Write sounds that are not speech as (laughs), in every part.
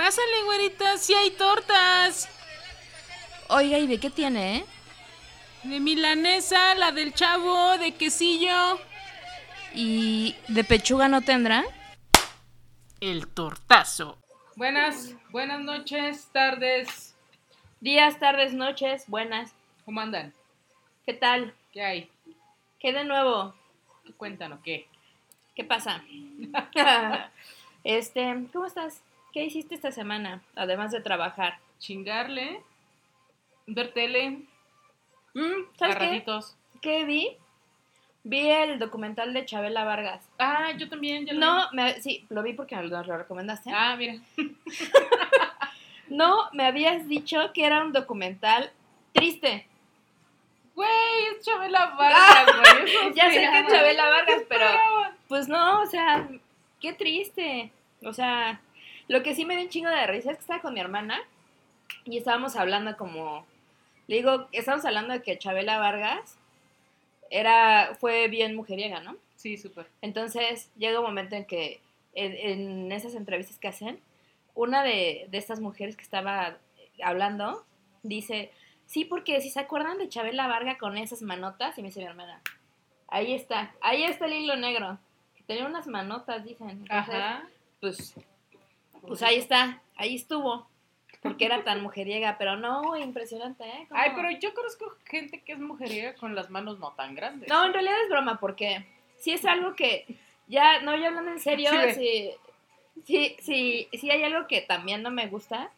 Pásale, güerita, sí hay tortas. Oiga, ¿y de qué tiene, eh? De milanesa, la del chavo, de quesillo. ¿Y de pechuga no tendrá? El tortazo. Buenas, buenas noches, tardes. Días, tardes, noches, buenas. ¿Cómo andan? ¿Qué tal? ¿Qué hay? ¿Qué de nuevo? ¿Qué cuentan o qué? ¿Qué pasa? (laughs) (laughs) este, ¿cómo estás? ¿Qué hiciste esta semana, además de trabajar? Chingarle, ver tele, Mm, ¿Sabes qué? ¿Qué vi? Vi el documental de Chabela Vargas. Ah, yo también, ya lo No, me, sí, lo vi porque nos lo recomendaste. Ah, mira. (laughs) No, me habías dicho que era un documental triste. Güey, es Chabela Vargas, güey. (laughs) Ya sé que es. Chabela Vargas, ¿Qué pero pues no, o sea, qué triste. O sea, lo que sí me dio un chingo de risa es que estaba con mi hermana y estábamos hablando como, le digo, estábamos hablando de que Chabela Vargas era, fue bien mujeriega, ¿no? Sí, súper. Entonces llega un momento en que en, en esas entrevistas que hacen, una de, de estas mujeres que estaba hablando dice, sí, porque si se acuerdan de Chabela Varga con esas manotas, y me dice mi hermana, ahí está, ahí está el hilo negro, que tenía unas manotas, dicen. Entonces, Ajá. Pues, pues ahí está, ahí estuvo, porque era tan mujeriega, pero no, impresionante, ¿eh? Cómo- Ay, pero yo conozco gente que es mujeriega con las manos no tan grandes. No, en realidad es broma, porque si es algo que ya, no, ya hablando en serio, Sí, si, si, si hay algo que también no me gusta,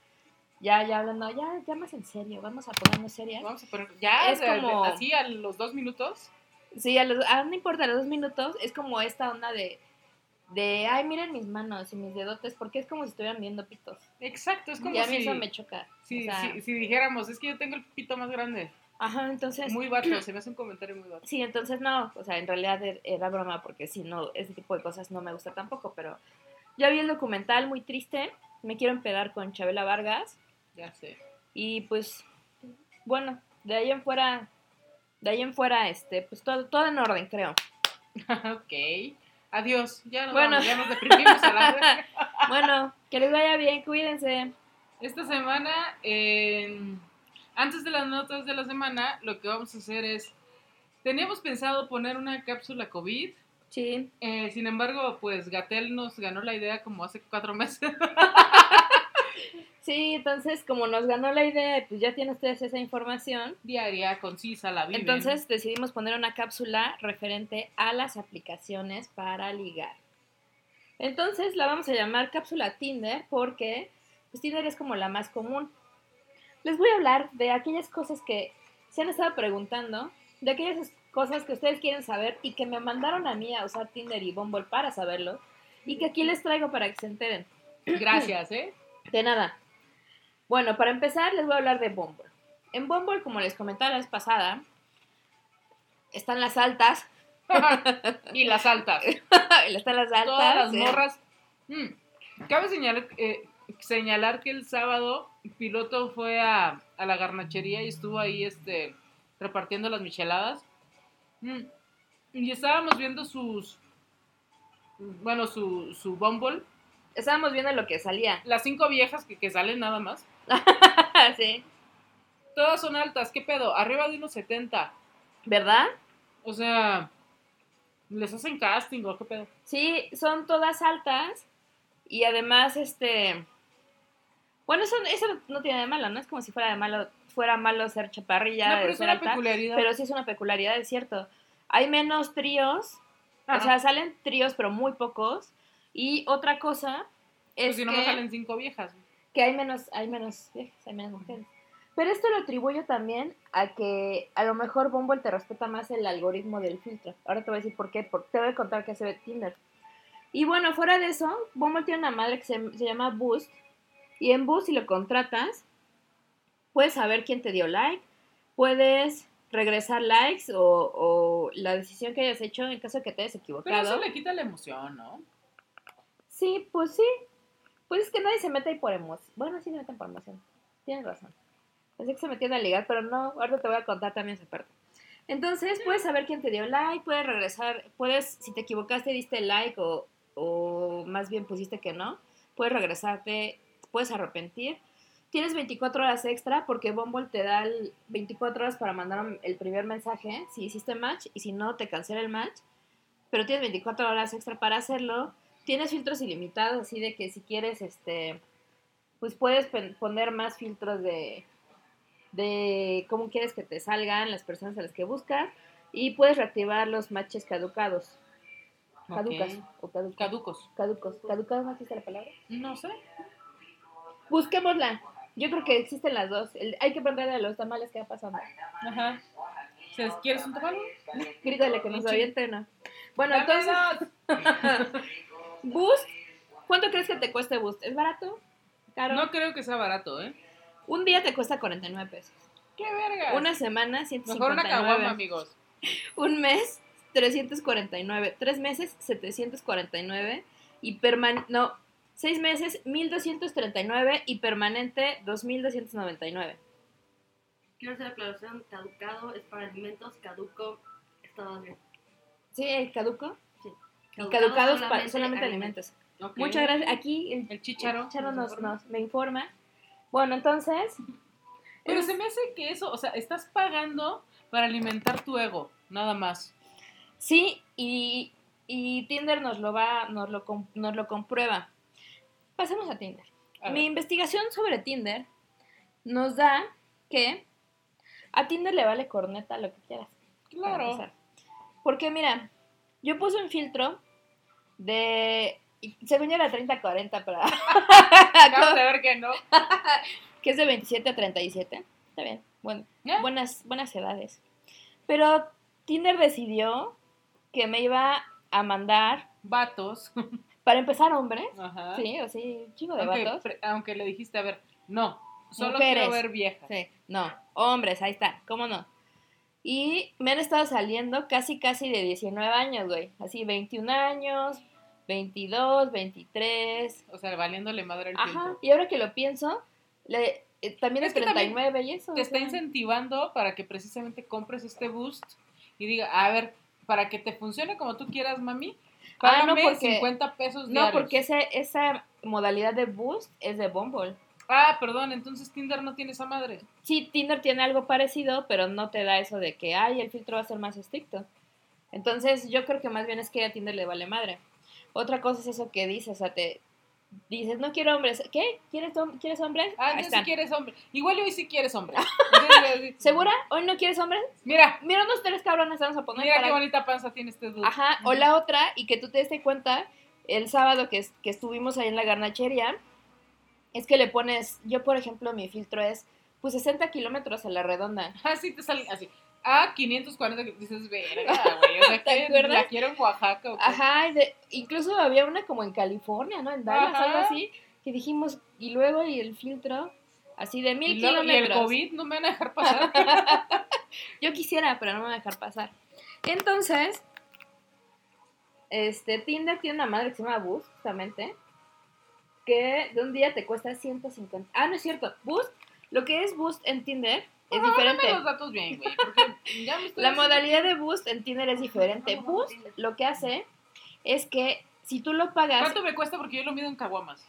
ya, ya hablando, ya, ya más en serio, vamos a ponernos serias. Vamos a poner, ya, Es de- de- como- así a los dos minutos. Sí, a los, ah, no importa, a los dos minutos, es como esta onda de, de, ay, miren mis manos y mis dedotes, porque es como si estuvieran viendo pitos. Exacto, es como y a mí si, eso me choca. si, o sea, si- si dijéramos, es que yo tengo el pito más grande. Ajá, entonces... Muy vato, se me hace un comentario muy vato. Sí, entonces no, o sea, en realidad er- era broma porque si no, ese tipo de cosas no me gusta tampoco, pero ya vi el documental muy triste, me quiero empedar con Chabela Vargas Ya sé. y pues, bueno, de ahí en fuera, de ahí en fuera, este, pues todo, todo en orden, creo. (laughs) ok. Adiós. Ya nos, Bueno. vamos, ya nos deprimimos a la vez. (laughs) Bueno, que les vaya bien, cuídense. Esta semana, eh, antes de las notas de la semana, lo que vamos a hacer es, teníamos pensado poner una cápsula COVID, Sí, eh, sin embargo, pues Gatel nos ganó la idea como hace cuatro meses. (laughs) sí, entonces como nos ganó la idea, pues ya tienen ustedes esa información. Diaria, concisa, la viven. Entonces decidimos poner una cápsula referente a las aplicaciones para ligar. Entonces la vamos a llamar cápsula Tinder porque pues, Tinder es como la más común. Les voy a hablar de aquellas cosas que se han estado preguntando, de aquellas cosas que ustedes quieren saber y que me mandaron a mí a usar Tinder y Bumble para saberlo y que aquí les traigo para que se enteren. Gracias, ¿eh? De nada. Bueno, para empezar les voy a hablar de Bumble. En Bumble, como les comentaba la vez pasada, están las altas, (laughs) y las altas. (laughs) están las altas. Todas las eh, morras. Mm. Cabe señalar, eh, señalar que el sábado Piloto fue a, a la garnachería y estuvo ahí este, repartiendo las micheladas. Mm. Y estábamos viendo sus. Bueno, su, su Bumble. Estábamos viendo lo que salía. Las cinco viejas que, que salen nada más. (laughs) sí. Todas son altas. ¿Qué pedo? Arriba de unos 70. ¿Verdad? O sea. ¿Les hacen casting o qué pedo? Sí, son todas altas. Y además, este. Bueno, eso, eso no tiene de malo, ¿no? Es como si fuera de malo, fuera malo ser chaparrilla, no, pero es una alta. peculiaridad. Pero sí es una peculiaridad, es cierto. Hay menos tríos. O sea, salen tríos, pero muy pocos. Y otra cosa es Pues si no que, me salen cinco viejas. que hay menos, hay menos viejas, hay menos mujeres. Pero esto lo atribuyo también a que a lo mejor Bumble te respeta más el algoritmo del filtro. Ahora te voy a decir por qué, te voy a contar qué se ve Tinder. Y bueno, fuera de eso, Bumble tiene una madre que se, se llama Boost. Y en Boost, si lo contratas, puedes saber quién te dio like, puedes regresar likes o, o la decisión que hayas hecho en caso de que te hayas Pero equivocado. eso le quita la emoción, ¿no? Sí, pues sí. Pues es que nadie se mete ahí por emoción. Bueno, sí se meten por emoción. Tienes razón. Pensé que se metían a ligar, pero no. Ahora te voy a contar también esa parte. Entonces, puedes saber quién te dio like, puedes regresar, puedes, si te equivocaste, diste like o, o más bien pusiste que no, puedes regresarte puedes arrepentir. Tienes 24 horas extra porque Bumble te da el 24 horas para mandar el primer mensaje si hiciste match y si no te cancela el match. Pero tienes 24 horas extra para hacerlo. Tienes filtros ilimitados, así de que si quieres, este, pues puedes poner más filtros de, de cómo quieres que te salgan las personas a las que buscas y puedes reactivar los matches caducados. Caducas o caducos. Caducos. Caducos. ¿Caducados no existe la palabra? No sé. Busquémosla. Yo creo que existen las dos. El- hay que preguntarle a los tamales qué va pasando. Ajá. ¿Se- ¿Quieres un tamal? Grítale que nos Sí. aviente una. Bueno, entonces. (laughs) Boost. ¿Cuánto crees que te cueste Boost? ¿Es barato? ¿Caro? No creo que sea barato, ¿eh? Un día te cuesta 49 pesos. ¡Qué verga! Una semana, Mejor 159. una caguama, amigos. (laughs) Un mes, 349. Tres meses, 749. Y permanente. No, seis meses, 1239. Y permanente, 2299. Quiero hacer la aclaración, caducado es para alimentos, caduco estaba bien. ¿Sí? ¿El caduco? Caducados para solamente alimentos. Muchas gracias. Aquí el, El chicharo. el chicharo nos nos, me informa. Bueno, entonces. Pero es- se me hace que eso, o sea, estás pagando para alimentar tu ego, nada más. Sí, y, y Tinder nos lo va, nos lo, nos lo comprueba. Pasemos a Tinder. A Mi investigación sobre Tinder nos da que a Tinder le vale corneta lo que quieras. Claro. Porque mira, yo puse un filtro de, según yo era 30-40, pero (laughs) Acabas de ver que no. que es de 27 a 37. Está bien, bueno, buenas, buenas edades. Pero Tinder decidió que me iba a mandar, Vatos. (laughs) para empezar, hombres. Ajá. Sí, o sí, chingo de aunque, vatos. aunque le dijiste, a ver, no, solo Mujeres. quiero ver viejas. Sí, no, hombres, ahí está, ¿cómo no? Y me han estado saliendo casi, casi de 19 años, güey. Así, 21 años, 22, 23. O sea, valiéndole madre el Ajá, tiempo. y ahora que lo pienso, le, eh, también Es es que también 39 y eso. Te está sea. incentivando para que precisamente compres este boost y diga, a ver, para que te funcione como tú quieras, mami, Ah, no, págame porque- 50 pesos No, diarios. porque ese, esa modalidad de boost es de Bumble. Ah, perdón, entonces Tinder no tiene esa madre. Sí, Tinder tiene algo parecido, pero no te da eso de que, ay, el filtro va a ser más estricto. Entonces, yo creo que más bien es que a Tinder le vale madre. Otra cosa es eso que dices, o sea, te dices, no quiero hombres. ¿Qué? ¿Quieres, hom- ¿quieres hombres? Ah, están. si quieres hombre. Igual hoy sí quieres hombre. (laughs) Entonces, ¿Segura? ¿Hoy no quieres hombres? Mira, Mira, unos tres cabrones vamos a poner mira para- qué bonita panza tiene este dude. Ajá, o la otra, y que tú te des cuenta, el sábado que, que estuvimos ahí en la garnachería, es que le pones, yo por ejemplo, mi filtro es, pues 60 kilómetros a la redonda. (laughs) Así te sale, así. Ah, 540, que dices, verga, (laughs) güey. O sea, ¿Te que acuerdas? la quiero en Oaxaca. ¿o? Ajá, de- incluso había una como en California, ¿no? En Dallas, Ajá. algo así, que dijimos, y luego y el filtro, así de mil Y, luego- y el kilómetros. COVID no me van a dejar (laughs) pasar. Yo quisiera, pero no me van a dejar pasar. Entonces, este, Tinder tiene una madre que se llama Boost, justamente, que de un día te cuesta 150. Ah, no es cierto. Boost, lo que es Boost en Tinder es No, diferente. Los datos bien, güey. Porque ya me (laughs) estoy La modalidad de Boost en Tinder es diferente. No, no, Boost lo que hace es que si tú lo pagas, ¿Cuánto me cuesta? Porque yo lo mido en caguamas.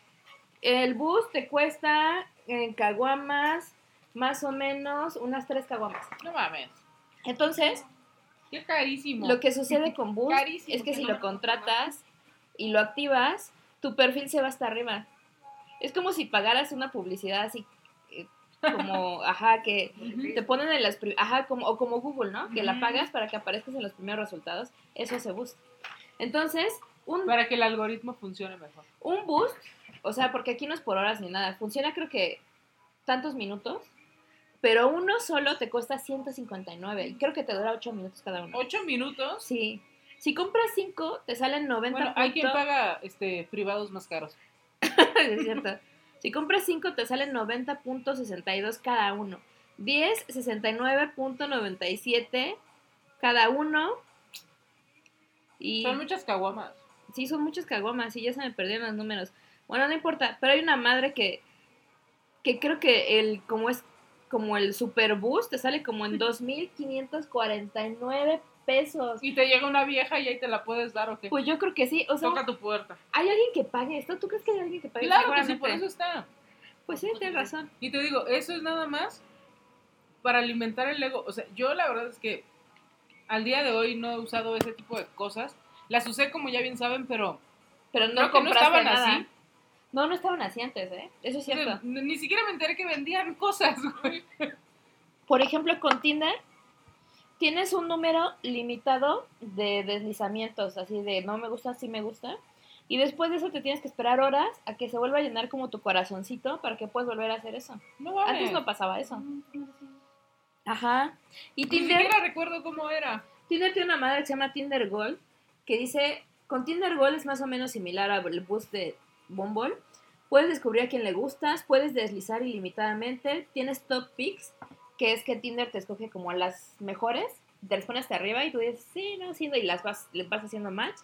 el Boost te cuesta en caguamas más o menos unas tres caguamas. No mames. Entonces, Qué carísimo. Lo que sucede con (laughs) Boost Carísimo, es que que si lo contratas y lo activas, tu perfil se va hasta arriba. Es como si pagaras una publicidad así eh, como, (laughs) ajá, que te ponen en las, ajá, como, o como Google, ¿no? Que la pagas para que aparezcas en los primeros resultados. Eso es Boost. Entonces, un, Para que el algoritmo funcione mejor. un Boost, o sea, porque aquí no es por horas ni nada, funciona creo que tantos minutos, pero uno solo te cuesta 159 y creo que te dura 8 minutos cada uno. ¿Ocho minutos? Sí. Si compras 5, te salen 90 Bueno, hay quien paga este, privados más caros. (laughs) es cierto. Si compras 5, te salen 90.62 cada uno. 10, 69.97 cada uno. Y Son muchas caguamas. sí, son muchos caguamas y ya se me perdieron los números. Bueno, no importa, pero hay una madre que, que creo que el, como es como el Super Boost, te sale como en (laughs) 2.549 pesos. Y te llega una vieja y ahí te la puedes dar o qué. Pues yo creo que sí, o sea, Toca tu puerta. ¿hay alguien que pague esto? ¿Tú crees que hay alguien que pague Claro que sí, por eso está. Pues sí, tienes razón. Y te digo, eso es nada más para alimentar el ego. O sea, yo la verdad es que al día de hoy no he usado ese tipo de cosas. Las usé como ya bien saben, pero Pero no no estaban nada. así. No, no estaban así antes, ¿eh? Eso es cierto. Ni, ni siquiera me enteré que vendían cosas, güey. Por ejemplo, con Tinder tienes un número limitado de deslizamientos, así de no me gusta, sí me gusta. Y después de eso te tienes que esperar horas a que se vuelva a llenar como tu corazoncito para que puedas volver a hacer eso. No. Antes no pasaba eso. Mm. Ajá. Y Ni Tinder, siquiera recuerdo cómo era. Tinder tiene una madre que se llama Tinder Gold, que dice, con Tinder Gold es más o menos similar al boost de Bumble. Puedes descubrir a quién le gustas, puedes deslizar ilimitadamente, tienes top picks, que es que Tinder te escoge como a las mejores, te las pones hasta arriba y tú dices, sí, no, sí, no, y las vas, les vas haciendo match.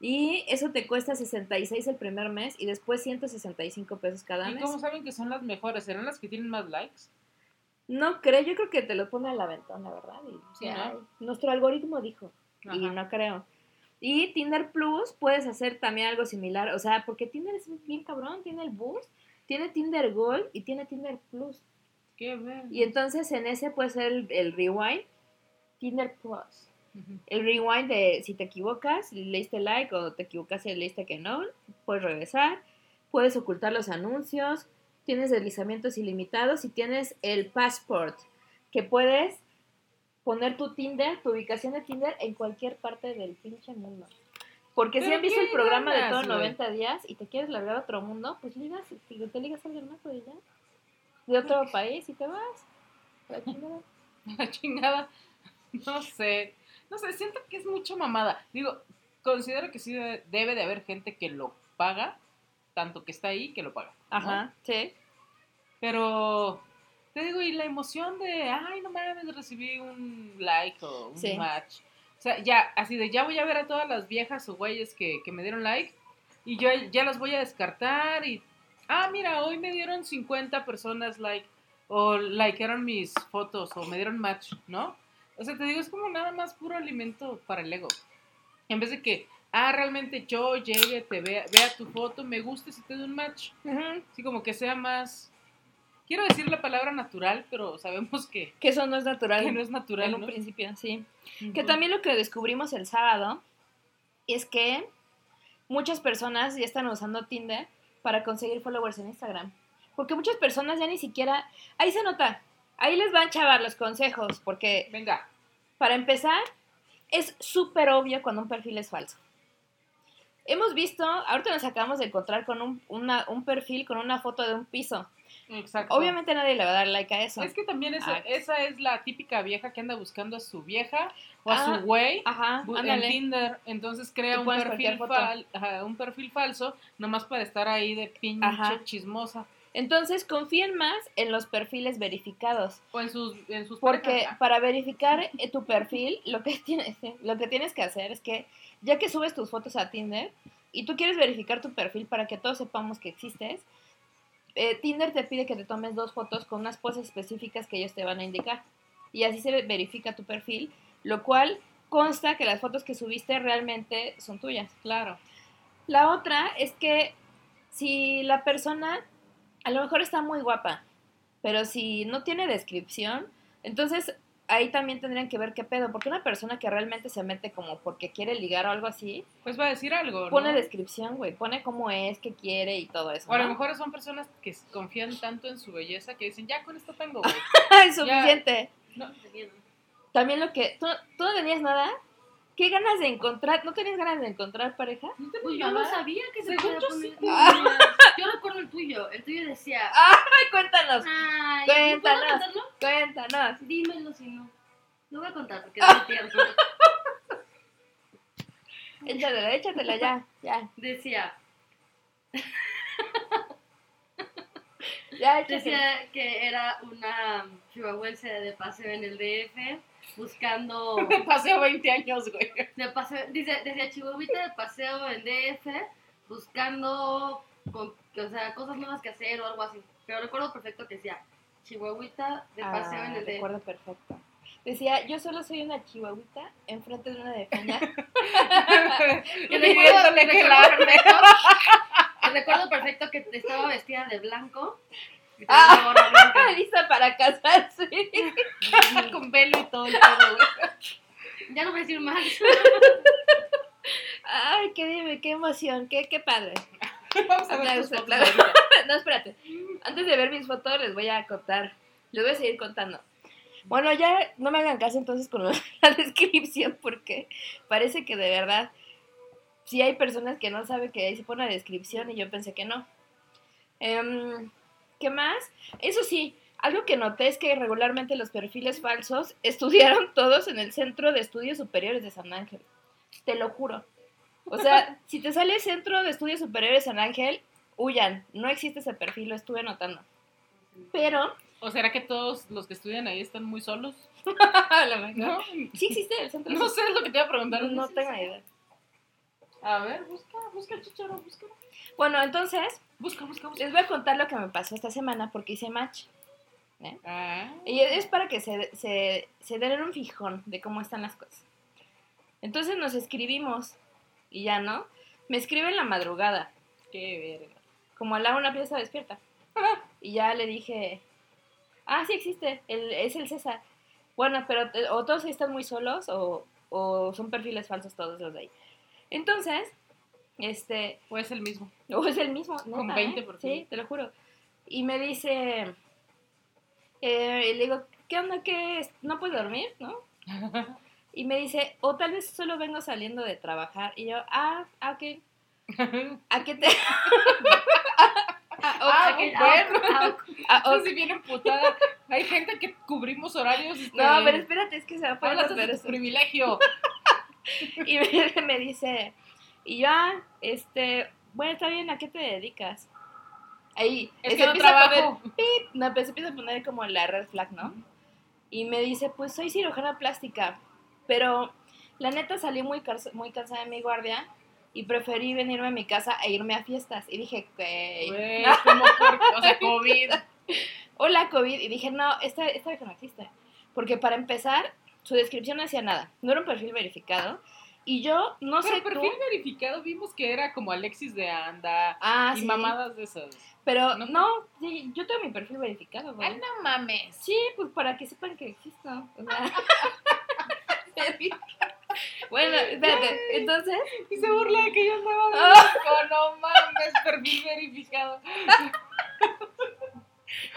Y eso te cuesta 66 el primer mes y después 165 pesos cada ¿Y mes. cómo saben que son las mejores? ¿Serán las que tienen más likes? No creo, yo creo que te lo pone a la ventana, ¿verdad? Y, Sí. Nuestro algoritmo dijo. Y no creo. Y Tinder Plus puedes hacer también algo similar. O sea, porque Tinder es bien cabrón. Tiene el Boost, tiene Tinder Gold y tiene Tinder Plus. Qué. Y entonces en ese puede ser el, el Rewind, Tinder Plus. El Rewind de si te equivocas, le diste like o te equivocas y le diste que no, puedes regresar. Puedes ocultar los anuncios. Tienes deslizamientos ilimitados y tienes el Passport, que puedes poner tu Tinder, tu ubicación de Tinder en cualquier parte del pinche mundo. Porque si ¿Pero han visto el programa de todo güey? 90 días y te quieres largar a otro mundo, pues ligas, si te ligas a alguien más, pues ya. De otro país y te vas. La chingada. (laughs) La chingada. No sé. No sé, siento que es mucha mamada. Digo, considero que sí debe, debe de haber gente que lo paga, tanto que está ahí que lo paga. ¿no? Ajá, sí. Pero te digo, y la emoción de, ay, no mames, recibí un like o un Sí. match. O sea, ya, así de, ya voy a ver a todas las viejas o güeyes que, que me dieron like y yo ya las voy a descartar y, ah, mira, hoy me dieron 50 personas like o likearon mis fotos o me dieron match, ¿no? O sea, te digo, es como nada más puro alimento para el ego. En vez de que, ah, realmente yo llegue, te vea, vea tu foto, me guste si te doy un match. Ujú. Sí, como que sea más. Quiero decir la palabra natural, pero sabemos que, Que eso no es natural. que no es natural. en un ¿no? principio, sí. Ujú. Que también lo que descubrimos el sábado es que muchas personas ya están usando Tinder para conseguir followers en Instagram. Porque muchas personas ya ni siquiera... Ahí se nota. Ahí les van chavar los consejos. Porque Venga. para empezar, es súper obvio cuando un perfil es falso. Hemos visto, ahorita nos acabamos de encontrar con un, una- un perfil con una foto de un piso. Exacto. Obviamente nadie le va a dar like a eso. Es que también esa, Ah. esa es la típica vieja que anda buscando a su vieja o a Ah, su güey Ajá, bu- en ándale. Tinder. Entonces crea un perfil, fal- ajá, un perfil falso nomás para estar ahí de pinche Ajá. chismosa. Entonces confíen más en los perfiles verificados. O en sus, en sus Porque parejas. para verificar eh, tu perfil, lo que, (laughs) tienes, lo que tienes que hacer es que ya que subes tus fotos a Tinder y tú quieres verificar tu perfil para que todos sepamos que existes, eh, Tinder te pide que te tomes dos fotos con unas poses específicas que ellos te van a indicar. Y así se verifica tu perfil, lo cual consta que las fotos que subiste realmente son tuyas. Claro. La otra es que si la persona a lo mejor está muy guapa, pero si no tiene descripción, entonces ahí también tendrían que ver qué pedo, porque una persona que realmente se mete como porque quiere ligar o algo así, Pues va a decir algo, ¿no? pone descripción, güey, pone cómo es, qué quiere y todo eso. O a lo ¿no? mejor son personas que confían tanto en su belleza que dicen, ya con esto tengo, güey. (laughs) es suficiente. No. También lo que tú, tú no tenías nada, ¿qué ganas de encontrar? ¿No tenías ganas de encontrar pareja? no Pues yo no sabía que se podía poner. sí. Yo recuerdo el tuyo. El tuyo decía. (laughs) Ay, cuéntanos, Ay, ¿no puedo Cuéntanos. contarlo? cuéntanos. Dímelo si no. Lo voy a contar porque (laughs) es muy tierno. Échatela, échatela ya, ya, Decía, ya, échatela. decía que era una chihuahuense de paseo en el DF buscando (laughs) Me paseo 20 años, güey. de paseo, dice, decía chihuahuita de paseo en DF buscando con- o sea, cosas nuevas que hacer o algo así. Pero recuerdo perfecto que decía chihuahuita de paseo Ah, en el recuerdo perfecto. Decía, yo solo soy una chihuahuita enfrente de una defensa. (laughs) y riéndole, recuerdo perfecto- (laughs) recuerdo perfecto que estaba vestida de blanco. y Ah. blanca. (laughs) Lista para casarse. Con velo y todo pedo, güey. Ya no voy a decir más. Ay, qué dime, qué emoción, qué, qué padre. (laughs) Vamos a ver tus fotos. (laughs) No, espérate. Antes de ver mis fotos les voy a contar. Les voy a seguir contando. Bueno, ya no me hagan caso entonces con la (laughs) descripción porque parece que de verdad sí hay personas que no saben que ahí se pone la descripción y yo pensé que no. Em, ¿Qué más? Eso sí, algo que noté es que regularmente los perfiles falsos estudiaron todos en el Centro de Estudios Superiores de San Ángel. Te lo juro. O sea, si te sale Centro de Estudios Superiores San Ángel, huyan. No existe ese perfil, lo estuve notando. Pero, ¿O será que todos los que estudian ahí están muy solos? (laughs) No, sí existe el Centro no sé, es lo que te iba a preguntar. No tengo ni idea. A ver, busca, busca el chicharo, busca. Bueno, entonces, Busca, busca, busca. les voy a contar lo que me pasó esta semana porque hice match. Ah, Y es para que se, se, se den un fijón de cómo están las cosas. Entonces nos escribimos y ya, ¿no? Me escribe en la madrugada, qué verga. como a la una pieza despierta. (laughs) Y ya le dije, ah, sí existe, el, es el César. Bueno, pero eh, o todos están muy solos o, o son perfiles falsos todos los de ahí. Entonces, este, O es el mismo. o es el mismo, Con neta, 20 ¿eh? perfiles. Sí, te lo juro. Y me dice, eh, y le digo, ¿qué onda? ¿Qué es? ¿No puedes dormir? ¿No? (laughs) Y me dice, o tal vez solo vengo saliendo de trabajar. Y yo, ah, ah, ok. (laughs) ¿A qué te...? ah, bueno. sí bien emputada. Hay gente que cubrimos horarios. Este, No, pero espérate, es que se va a poner hablas de tu privilegio. (laughs) Y me, me dice, y yo, ah, este, bueno, está bien, ¿a qué te dedicas? Ahí, Es se que no empieza a poner- trabajo. pip, no, pues empieza a poner como la red flag, ¿no? Y me dice, pues soy cirujana plástica, pero la neta salí muy, muy cansada de mi guardia y preferí venirme a mi casa e irme a fiestas. Y dije. Güey, como por, o sea, COVID. (laughs) hola COVID, y dije, no, esta, esta vieja no existe. Porque para empezar, su descripción no hacía nada, no era un perfil verificado. Y yo no Pero sé tú- perfil verificado vimos que era como Alexis de Anda Ah, y sí. mamadas de esas. Pero ¿No? no, sí, yo tengo mi perfil verificado, güey. Ay, no mames. Sí, pues para que sepan que existo. O sea. (laughs) bueno, espérate, entonces. Y se burla de que yo andaba de loco, no mames, perfil verificado. (laughs)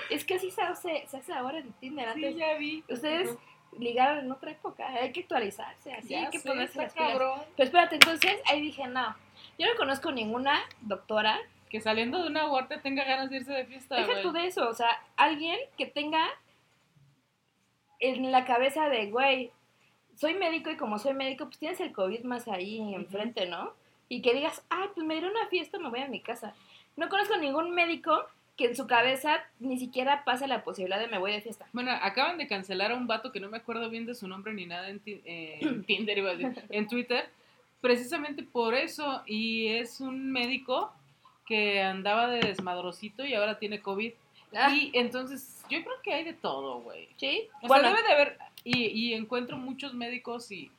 Es que así se hace, se hace ahora en Tinder. Sí, Antes, ya vi. ustedes ligaron en otra época. Hay que actualizarse, así Ya hay que sé, ponerse las cabrón. Pero espérate, entonces ahí dije, no. Yo no conozco ninguna doctora. Que saliendo de una huerta tenga ganas de irse de fiesta, Deja tú de eso, o sea, alguien que tenga en la cabeza de, güey, soy médico y como soy médico, pues tienes el COVID más ahí enfrente, ¿no? Y que digas, ay, pues me iré a una fiesta, me voy a mi casa. No conozco ningún médico que en su cabeza ni siquiera pase la posibilidad de me voy de fiesta. Bueno, acaban de cancelar a un vato que no me acuerdo bien de su nombre ni nada en, eh, en (clears throat) Tinder, iba a decir, en Twitter, precisamente por eso. Y es un médico que andaba de desmadrosito y ahora tiene COVID. Ah, Y entonces, yo creo que hay de todo, güey. ¿Sí? O bueno, sea, debe de haber, y, y encuentro muchos médicos y,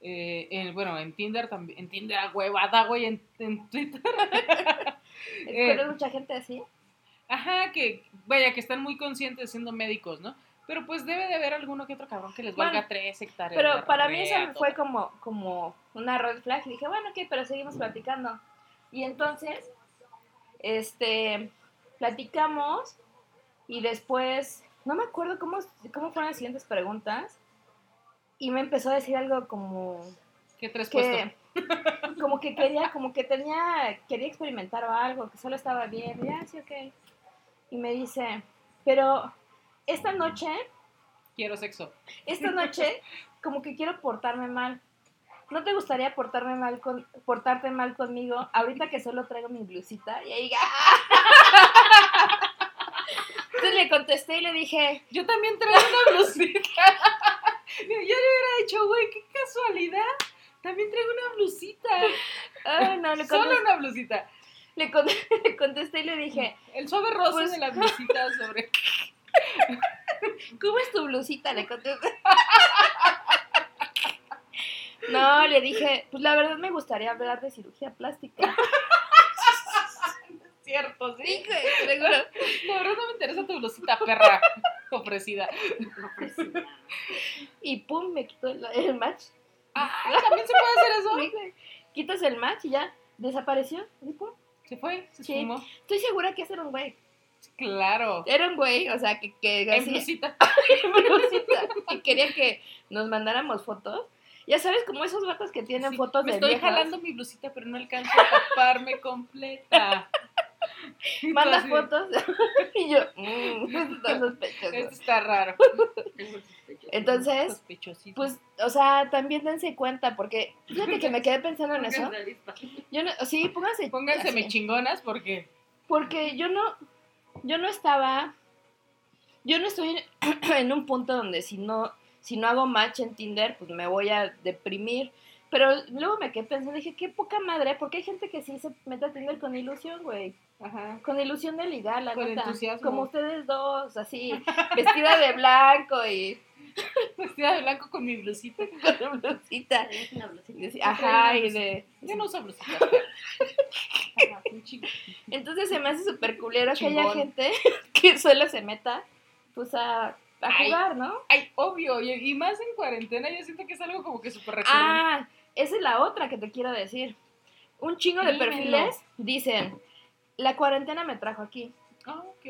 eh, en- bueno, en Tinder también, en Tinder a huevada, güey, en, en Twitter. (laughs) eh, ¿conoces mucha gente así? Ajá, que, vaya, que están muy conscientes siendo médicos, ¿no? Pero pues debe de haber alguno que otro cabrón que les valga Bueno, tres hectáreas. Pero para mí eso fue como, como una red flag. Y dije, bueno, ok, pero seguimos platicando. Y entonces, este, platicamos y después, no me acuerdo cómo, cómo fueron las siguientes preguntas. Y me empezó a decir algo como ¿Qué tres que, (laughs) como que quería, como que tenía, quería experimentar o algo, que solo estaba bien. Y, ah, sí, ok. Y me dice, pero esta noche Quiero sexo. esta noche (laughs) como que quiero portarme mal. ¿No te gustaría portarme mal con, portarte mal conmigo ahorita que solo traigo mi blusita? Y ahí, (laughs) ¡ah! Le contesté y le dije, Yo también traigo una (laughs) blusita. (laughs) Yo le hubiera dicho, güey, qué casualidad. También traigo una blusita. ah, no, le Solo una blusita. le con- (laughs) le contesté y le dije, El suave rosa Pues- de la blusita sobre. ¿cómo es tu blusita? Le contesté. No, le dije, pues la verdad me gustaría hablar de cirugía plástica. Cierto, Sí, ¿sí? güey, seguro. (laughs) La verdad no me interesa tu blusita perra (laughs) ofrecida. Y pum, me quitó el, el match. Ay, también se puede hacer eso. Sí, güey. Quitas el match y ya desapareció. Y pum. Se fue, se Sí. esfumó. Estoy segura que ese era un güey. Claro. Era un güey, o sea, que, que En blusita. (laughs) blusita, y quería que nos mandáramos fotos. Ya sabes, como esos vatos que tienen Sí, fotos Me de estoy viejas. jalando mi blusita, pero no alcanzo a taparme completa. Manda fotos. (laughs) y yo, mmm, está sospechoso. Esto está (laughs) raro. (laughs) Entonces, pues, o sea, también dense cuenta, porque fíjate que me quedé pensando en eso. Yo no, sí, pónganse. Pónganse así. me chingonas porque Porque yo no, yo no estaba, yo no estoy (clears throat) en un punto donde si no, si no hago match en Tinder, pues me voy a deprimir. Pero luego me quedé pensando, dije, qué poca madre, porque hay gente que sí se mete a Tinder con ilusión, güey. Ajá. Con ilusión de ligar, la Con neta. entusiasmo. Como ustedes dos, así, vestida de blanco y (laughs) Vestida de blanco con mi blusita. (laughs) con blusita. Es una blusita. Ajá, y de... Yo no uso blusita. (laughs) Ajá, un. Entonces se me hace súper culero que haya gente que solo se meta, pues, a, a Ay. jugar, ¿no? Ay, obvio. Y, y más en cuarentena, yo siento que es algo como que súper recurrente. Ah, esa es la otra que te quiero decir. Un chingo de Dímelo. perfiles dicen, la cuarentena me trajo aquí. Ah, ok.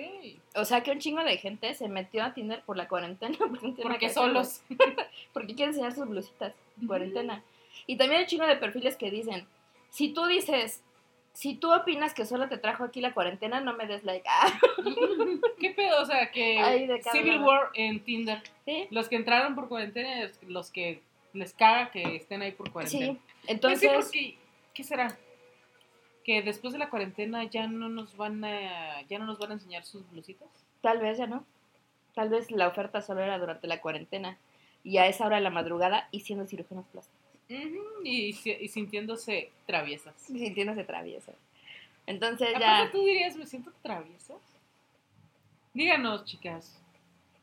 O sea que un chingo de gente se metió a Tinder por la cuarentena. (laughs) Porque, Porque solos. (laughs) Porque quieren enseñar sus blusitas. Cuarentena. Y también hay un chingo de perfiles que dicen, si tú dices, si tú opinas que solo te trajo aquí la cuarentena, no me des like. Ah, (laughs) ¿Qué pedo? O sea, que Ay, Civil. War en Tinder. ¿sí? Los que entraron por cuarentena, los que les caga que estén ahí por cuarentena. Sí. Pues Entonces, sí, porque, ¿qué será? Que después de la cuarentena ya no nos van a, ya no nos van a enseñar sus blusitas. tal vez ya no. Tal vez la oferta solo era durante la cuarentena. Y a esa hora de la madrugada y siendo cirujanos plásticos. Y, si- y sintiéndose traviesas. Sintiéndose traviesa. Entonces Aparte ya. tú dirías, me siento traviesa. Díganos, chicas.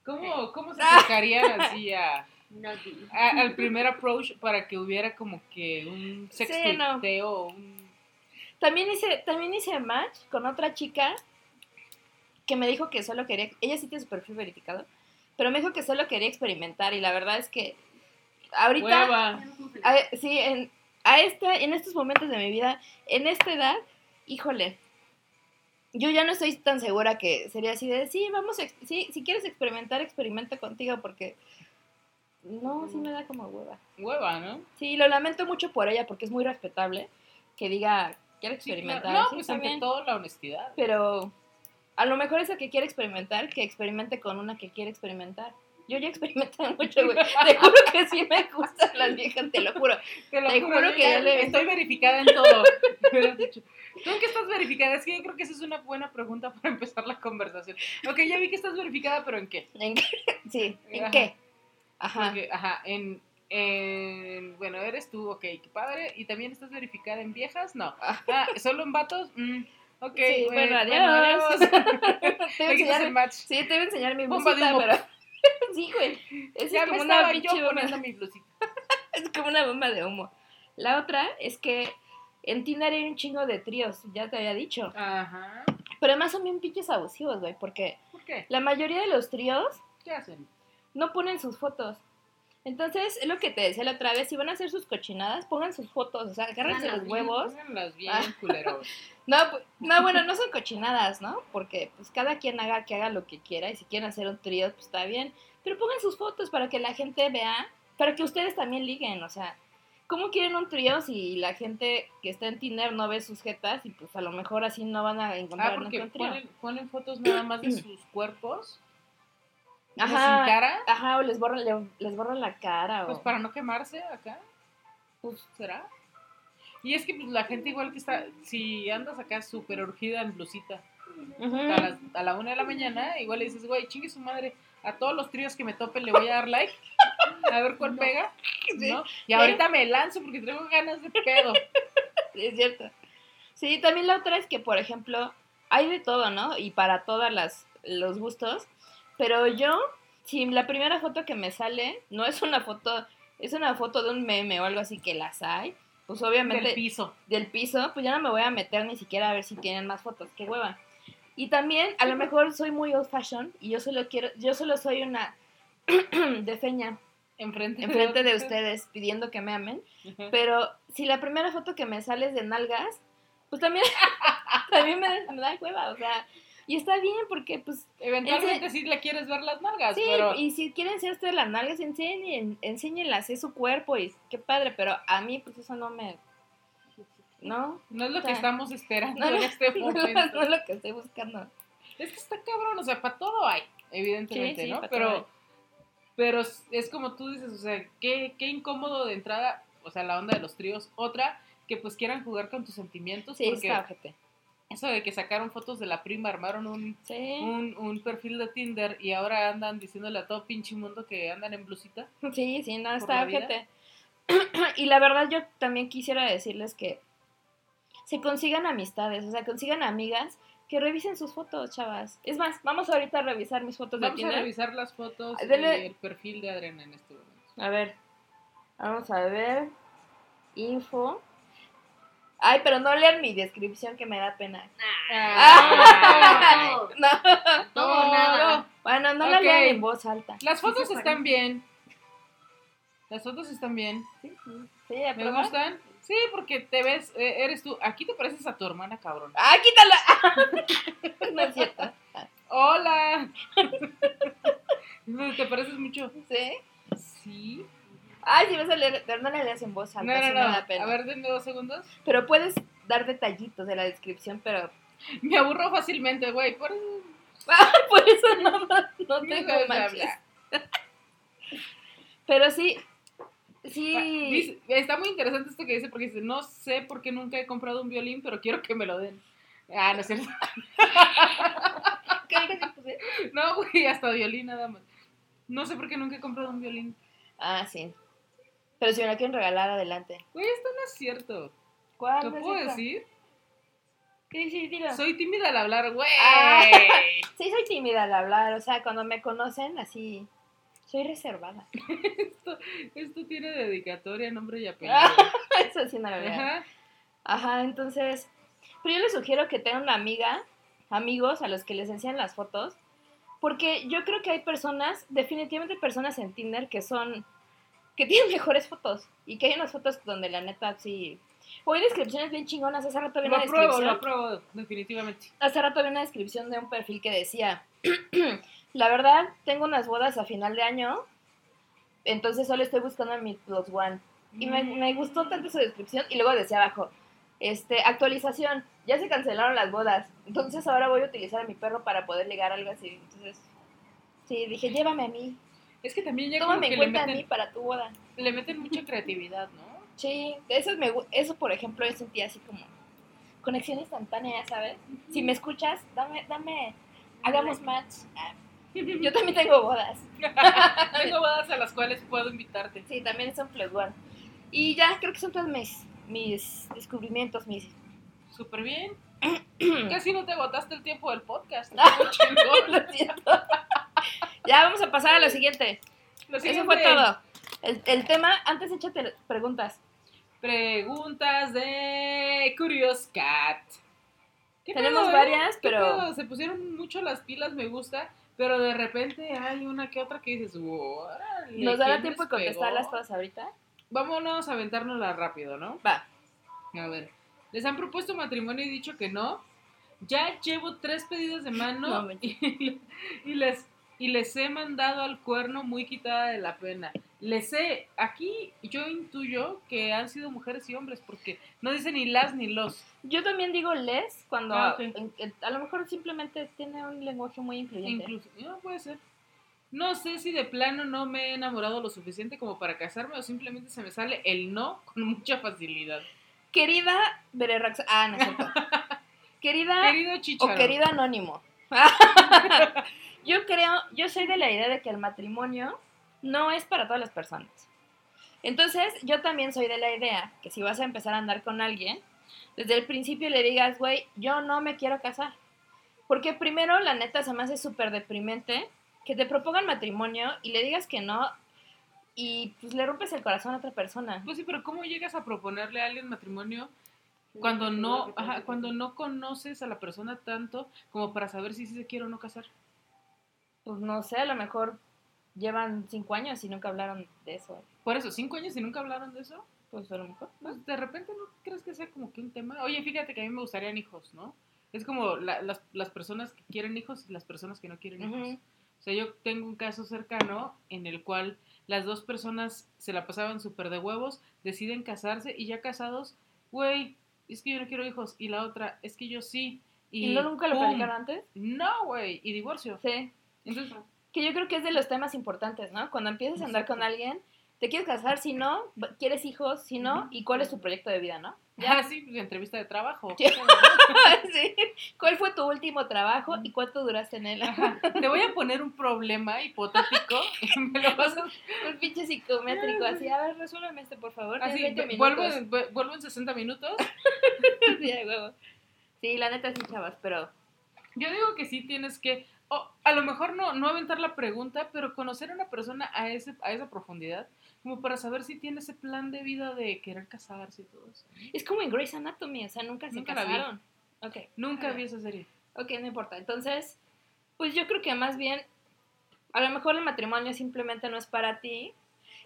¿Cómo, cómo se (laughs) acercarían así a, No, di- a- al primer approach para que hubiera como que un Sí, sextuiteo no. un... También hice, también hice match con otra chica que me dijo que solo quería. Ella sí tiene su perfil verificado. Pero me dijo que solo quería experimentar. Y la verdad es que. Ahorita. A- sí, en, a esta, en estos momentos de mi vida, en esta edad, híjole. Yo ya no estoy tan segura que sería así de, sí, vamos, a sí, si quieres experimentar, experimenta contigo, porque no, sí me da como hueva. Hueva, ¿no? Sí, lo lamento mucho por ella, porque es muy respetable que diga, quiero Sí, experimentar. claro. No, sí, pues también, ante todo la honestidad. Pero a lo mejor esa que quiere experimentar, que experimente con una que quiere experimentar. Yo ya experimenté (laughs) mucho, güey. Te (laughs) juro que sí me gustan las viejas, te lo juro. Te lo Te juro, que ya ya le- estoy (laughs) verificada en todo. ¿Tú en qué estás verificada? Es que yo creo que esa es una buena pregunta para empezar la conversación. Ok, ya vi que estás verificada, pero ¿en qué? ¿En qué? Sí, ¿en Ajá. qué? Ajá. Porque, ajá, en, en- Bueno, eres tú, ok, qué padre. ¿Y también estás verificada en viejas? No. Ah. Ah, ¿solo en vatos? Mm, ok, Sí, bueno, adiós. adiós. (laughs) Te voy a (laughs) Me el enseñar, match. sí, te voy a enseñar mi Bomba blusita, pero... (laughs) sí, güey. Esa Ya es me como una estaba pinche yo poniendo mi blusita. Es como una bomba de humo. La otra es que en Tinder hay un chingo de tríos, ya te había dicho. Ajá. Pero además son bien pinches abusivos, güey, porque ¿Por qué? la mayoría de los tríos ¿Qué hacen? No ponen sus fotos. Entonces, es lo que te decía la otra vez, si van a hacer sus cochinadas, pongan sus fotos, o sea, agárrense los bien, huevos. Bien, Ah. (laughs) culeros. No, pu- no, bueno, no son cochinadas, ¿no? Porque pues cada quien haga que haga lo que quiera y si quieren hacer un trío, pues está bien. Pero pongan sus fotos para que la gente vea, para que ustedes también liguen, o sea, ¿cómo quieren un trío si la gente que está en Tinder no ve sus jetas y pues a lo mejor así no van a encontrar Ah, nunca porque un trío? ponen, ponen fotos nada más de sus cuerpos. Ajá. Sin cara. Ajá, o les borran, le- les borran la cara Pues o... para no quemarse acá. Pues será. Y es que pues, la gente igual que está, si andas acá súper urgida en blusita a, la una de la mañana, igual le dices, güey, chingue su madre, a todos los tríos que me topen le voy a dar like, a ver cuál pega, (laughs) Sí. ¿no? Y ahorita me lanzo porque tengo ganas de pedo. (laughs) Sí, es cierto. Sí, también la otra es que, por ejemplo, hay de todo, ¿no? Y para todas las los gustos. Pero yo, si la primera foto que me sale no es una foto, es una foto de un meme o algo así que las hay. pues obviamente Del piso. del piso, pues ya no me voy a meter ni siquiera a ver si tienen más fotos, qué hueva. Y también, a lo mejor soy muy old fashion y yo solo quiero, yo solo soy una (clears throat) de feña Enfrente, enfrente de ustedes pidiendo que me amen, Ajá. pero si la primera foto que me sale es de nalgas, pues también, (laughs) también me, me da hueva, o sea, y está bien porque pues Eventualmente sí le quieres ver las nalgas, Sí, pero y si quieren ser ustedes las nalgas, enseñen, enséñenlas, es su cuerpo y qué padre, pero a mí pues eso no me... ¿No? no es lo o que estamos esperando No, en este (laughs) momento. no es lo que estoy buscando. Es que está cabrón, o sea, para todo hay, evidentemente, Sí, sí, ¿no? Pero, hay. pero es- como tú dices, o sea, qué, qué incómodo de entrada, o sea, la onda de los tríos. Otra, que pues quieran jugar con tus sentimientos, Sí, porque está. Eso de que sacaron fotos de la prima, armaron un, Sí, un, un perfil de Tinder y ahora andan diciéndole a todo pinche mundo que andan en blusita. sí, sí, no, está ojete. (clears throat) y la verdad yo también quisiera decirles que se consigan amistades, o sea, consigan amigas que revisen sus fotos, chavas. Es más, vamos ahorita a revisar mis fotos Vamos de a Tinder. revisar las fotos Dele- y el perfil de Adriana en este momento. A ver, vamos a ver. Info. Ay, pero no lean mi descripción que me da pena. Ah. (laughs) No. No, nada. no. Bueno, no la Ok. lean en voz alta. Las fotos están bien. Las fotos están bien. Sí, sí, ¿a ¿Me probar? gustan? Sí, porque te ves, eh, eres tú. Aquí te pareces a tu hermana, cabrón. ¡Ah, quítala! (laughs) no es cierto. ¡Hola! (laughs) ¿Te pareces mucho? ¿Sí? Sí. Ay, si vas a leer, pero no la leas en voz No, alta, no, no. da pena. A ver, denme dos segundos. Pero puedes dar detallitos de la descripción, pero Me aburro fácilmente, güey. Por eso. (laughs) por eso no, no, no no tengo manches. (laughs) Pero sí, Ah, sí. Está muy interesante esto que dice porque dice, no sé por qué nunca he comprado un violín, pero quiero que me lo den. Ah, no es cierto. ¿Qué algo así puse? No, güey, hasta violín nada más. No sé por qué nunca he comprado un violín. Ah, sí. Pero si me la quieren regalar, adelante. Güey, esto no es cierto. ¿Cuál? ¿Lo no puedo cierto? decir? Sí, sí, dilo. Soy tímida al hablar, güey. Ah. (laughs) Sí, soy tímida al hablar. O sea, cuando me conocen, así. Soy reservada. (laughs) esto, esto tiene dedicatoria, nombre y apellido. (laughs) Eso sí no lo veo. Ajá. Ajá, entonces. Pero yo les sugiero que tengan una amiga, amigos a los que les enseñan las fotos. Porque yo creo que hay personas, definitivamente personas en Tinder que son. Que tienen (laughs) mejores fotos. Y que hay unas fotos donde la neta sí. O hay descripciones bien chingonas. Hace rato vi Lo una apruebo, descripción. lo apruebo, definitivamente. Hace rato vi una descripción de un perfil que decía, (clears throat) la verdad, tengo unas bodas a final de año, entonces solo estoy buscando a mi plus one. Y me, me gustó tanto su descripción y luego decía abajo, este, actualización, ya se cancelaron las bodas, entonces ahora voy a utilizar a mi perro para poder ligar algo así. Entonces, sí, dije, llévame a mí, Es que también como tómame que en le cuenta a mí meten, para tu boda. le meten mucha creatividad, ¿no? Sí, eso, me, eso por ejemplo yo sentía así como conexión instantánea, ¿sabes? Si me escuchas, dame, dame, hagamos match. (laughs) Yo también tengo bodas. (laughs) Tengo bodas a las cuales puedo invitarte. Sí, también son plus one. Y ya, creo que son todos mis, mis descubrimientos, mis... Súper bien. (clears throat) Casi no te agotaste el tiempo del podcast. (laughs) Lo siento. Ya, vamos a pasar a lo siguiente. Lo Eso siguiente, fue todo. El, el tema, antes échate preguntas. Preguntas de Curious Cat. ¿Qué Tenemos pedo, eh? varias, ¿Qué pero- pedo? Se pusieron mucho las pilas, me gusta. Pero de repente hay una que otra que dices, órale, ¿Nos dará ¿quién tiempo de contestarlas todas ahorita? Vámonos a aventárnoslas rápido, ¿no? Va. A ver, ¿les han propuesto matrimonio y dicho que no? Ya llevo tres pedidos de mano No, (laughs) y les, y les he mandado al cuerno muy quitada de la pena. Les he, aquí yo intuyo que han sido mujeres y hombres porque no dicen ni las ni los. Yo también digo les cuando Ah, ok. en- en- a lo mejor simplemente tiene un lenguaje muy incluyente. Incluso, no puede ser. No sé si de plano no me he enamorado lo suficiente como para casarme o simplemente se me sale el no con mucha facilidad. Querida Bererax, ah, no. (laughs) Querida Querido Chicharo. o querido anónimo. (laughs) yo creo, yo soy de la idea de que el matrimonio no es para todas las personas. Entonces, yo también soy de la idea que si vas a empezar a andar con alguien, desde el principio le digas, güey, yo no me quiero casar. Porque primero, la neta, se me hace súper deprimente que te propongan matrimonio y le digas que no y pues le rompes el corazón a otra persona. Pues sí, pero ¿cómo llegas a proponerle a alguien matrimonio cuando no, ajá, cuando no conoces a la persona tanto como para saber si sí se quiere o no casar? Pues no sé, a lo mejor llevan cinco años y nunca hablaron de eso. Por eso, cinco años y nunca hablaron de eso. Pues a lo mejor. Pues de repente no crees que sea como que un tema. Oye, fíjate que a mí me gustarían hijos, ¿no? Es como la- las, las personas que quieren hijos y las personas que no quieren hijos. Ujú. O sea, yo tengo un caso cercano en el cual las dos personas se la pasaban súper de huevos, deciden casarse y ya casados, güey, es que yo no quiero hijos. Y la otra, es que yo sí. ¿Y, no nunca lo platicaron antes? No, güey, y divorcio. Sí. Entonces, Que yo creo que es de los temas importantes, ¿no? Cuando empiezas a andar con alguien, te quieres casar, si no, quieres hijos, si no, y cuál es tu proyecto de vida, ¿no? ya sí, pues, entrevista de trabajo. Sí. (laughs) Sí. ¿Cuál fue tu último trabajo y cuánto duraste en él? Ajá. Te voy a poner un problema hipotético y (laughs) me lo vas a (laughs) Un pinche psicométrico, así, a ver, resuélveme este, por favor. Así, Tienes 20 vuelvo, en- vu- vuelvo en 60 minutos. Sí, de huevo. Sí, la neta sí, chavas, pero Yo digo que sí tienes que, o a lo mejor no, no aventar la pregunta, pero conocer a una persona a, ese, a esa profundidad, como para saber si tiene ese plan de vida de querer casarse y todo eso. es como en Grey's Anatomy, o sea, nunca se Nunca la vi. casaron. Ok, Nunca vi esa serie. ok, no importa. Entonces, pues yo creo que más bien, a lo mejor el matrimonio simplemente no es para ti.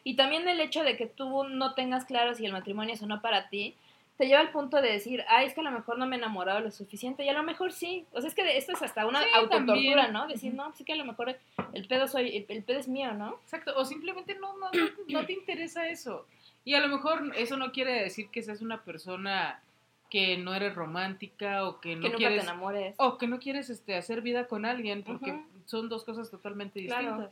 Y también el hecho de que tú no tengas claro si el matrimonio es o no para ti, te lleva al punto de decir, ay, es que a lo mejor no me he enamorado lo suficiente. Y a lo mejor sí. O sea, es que esto es hasta una Sí, autotortura. ¿no? Decir, no, sí que a lo mejor el pedo soy, el, el pedo es mío, ¿no? Exacto, o simplemente no, no, no, (clears throat) no te interesa eso. Y a lo mejor eso no quiere decir que seas una persona que no eres romántica o que no que nunca quieres te enamores. o que no quieres este hacer vida con alguien porque son dos cosas totalmente Claro.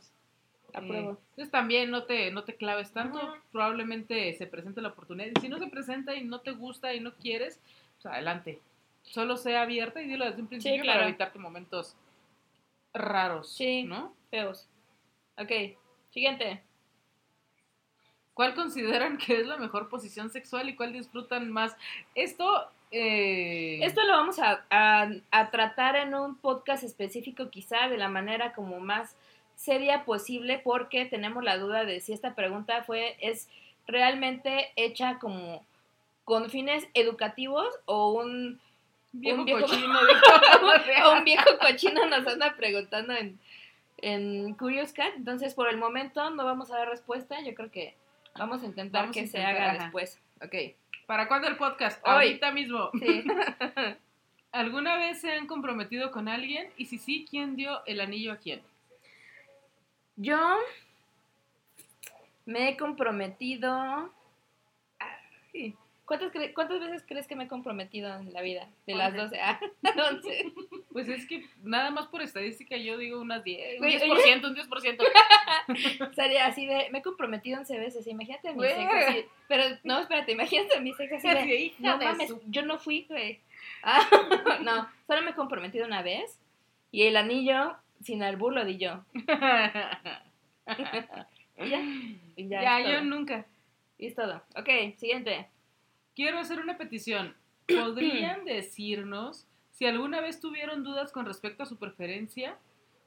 Apruebo. Eh, entonces también no te, no te claves tanto, probablemente se presente la oportunidad. Y si no se presenta y no te gusta y no quieres, pues adelante. Solo sea abierta y dilo desde un principio claro. para evitarte momentos raros, Sí. ¿no? Feos. Ok, siguiente. ¿Cuál consideran que es la mejor posición sexual y cuál disfrutan más? Esto, eh, Esto lo vamos a, a- a tratar en un podcast específico, quizá de la manera como más seria posible, porque tenemos la duda de si esta pregunta fue, es realmente hecha como con fines educativos o un, viejo, un viejo- cochino (laughs) (laughs) o un viejo cochino nos anda preguntando en, en Curious Cat. Entonces, por el momento no vamos a dar respuesta. Yo creo que vamos a intentar Vamos a que se haga ajá. después. Ok. ¿Para cuándo el podcast? Hoy. Ahorita mismo. Sí. (laughs) ¿Alguna vez se han comprometido con alguien? Y si sí, ¿quién dio el anillo a quién? Yo me he comprometido. Ay, ¿Cuántas, cre- ¿Cuántas veces crees que me he comprometido en la vida? De las Once. 12 a 11. Pues es que nada más por estadística yo digo unas 10, un Güey, 10%, un 10%. (laughs) Sería así de. Me he comprometido 11 veces. Imagínate a mi Güey. sexo así. Pero no, espérate, imagínate a mi sexo así de. Hija No mames, su- yo no fui, güey. Ah, (laughs) no, solo me he comprometido una vez. Y el anillo, sin albur, lo di yo. (laughs) Ya. Ya, ya, yo nunca. Y es todo. Ok, siguiente. Quiero hacer una petición. (clears throat) ¿Podrían decirnos si alguna vez tuvieron dudas con respecto a su preferencia?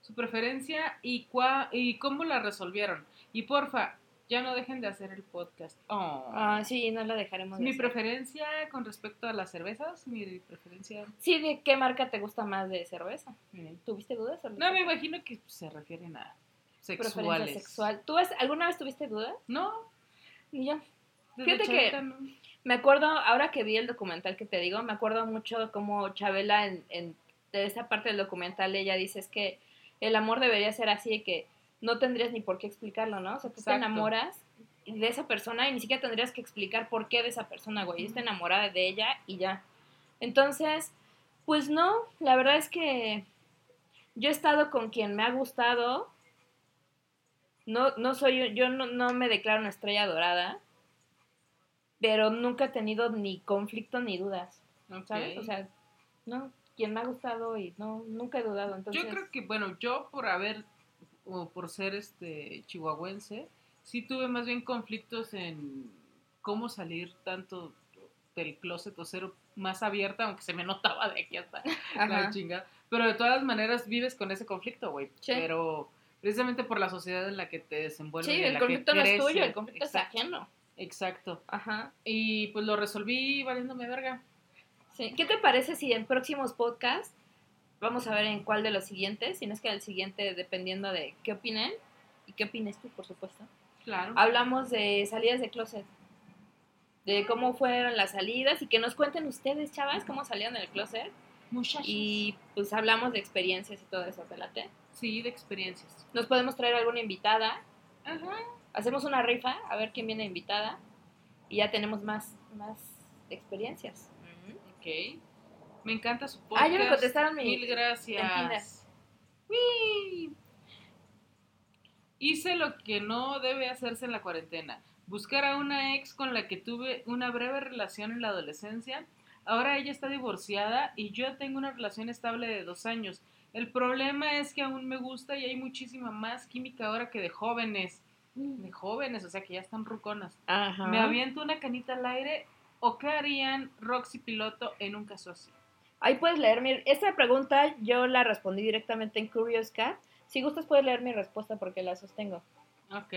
Su preferencia y, cua- y cómo la resolvieron. Y porfa, ya no dejen de hacer el podcast. Oh. Ah, sí, no lo dejaremos. de Mi preferencia con respecto a las cervezas, mi preferencia. Sí, ¿de qué marca te gusta más de cerveza? eh, ¿Tuviste dudas? o No, me imagino que se refieren a sexuales. sexual. ¿Tú has- alguna vez tuviste dudas? No, Ni yo. desde Fíjate que- no. Me acuerdo, ahora que vi el documental que te digo, me acuerdo mucho como Chabela en, en de esa parte del documental ella dice es que el amor debería ser así de que no tendrías ni por qué explicarlo, ¿no? O sea, tú te enamoras de esa persona y ni siquiera tendrías que explicar por qué de esa persona, güey. Yo estoy enamorada de ella y ya. Entonces, pues no, la verdad es que yo he estado con quien me ha gustado. No, no soy, yo no, no me declaro una estrella dorada, pero nunca he tenido ni conflicto ni dudas, ¿sabes? O sea, no, quien me ha gustado y no, nunca he dudado. Entonces, Yo creo que, bueno, yo por haber, o por ser este chihuahuense, sí tuve más bien conflictos en cómo salir tanto del closet o ser más abierta, aunque se me notaba de aquí hasta (laughs) la chingada. Pero de todas maneras vives con ese conflicto, güey. Sí. Pero, precisamente por la sociedad en la que te desenvuelves. Sí, en el la conflicto que no es tuyo, el conflicto es Exacto, ajeno. Exacto. Ajá. Y pues lo resolví valiéndome verga. Sí. ¿Qué te parece si en próximos podcasts vamos a ver en cuál de los siguientes, si no es que el siguiente dependiendo de qué opinen y qué opines tú, por supuesto. Claro. Hablamos de salidas de closet, de cómo fueron las salidas y que nos cuenten ustedes, chavas, cómo salieron del closet Muchachos. y pues hablamos de experiencias y todo eso, ¿te? Sí, de experiencias. Nos podemos traer alguna invitada, Ajá. hacemos una rifa a ver quién viene invitada y ya tenemos más, más experiencias. Ok. Me encanta su Ah, podcast. ya me contestaron mi- Mil gracias. Hice lo que no debe hacerse en la cuarentena. Buscar a una ex con la que tuve una breve relación en la adolescencia. Ahora ella está divorciada y yo tengo una relación estable de dos años. El problema es que aún me gusta y hay muchísima más química ahora que de jóvenes. De jóvenes, o sea que ya están ruconas. Ajá. ¿Me aviento una canita al aire o qué harían Roxy Piloto en un caso así? Ahí puedes leer mi... Esta pregunta yo la respondí directamente en Curious Cat. Si gustas puedes leer mi respuesta porque la sostengo. Ok.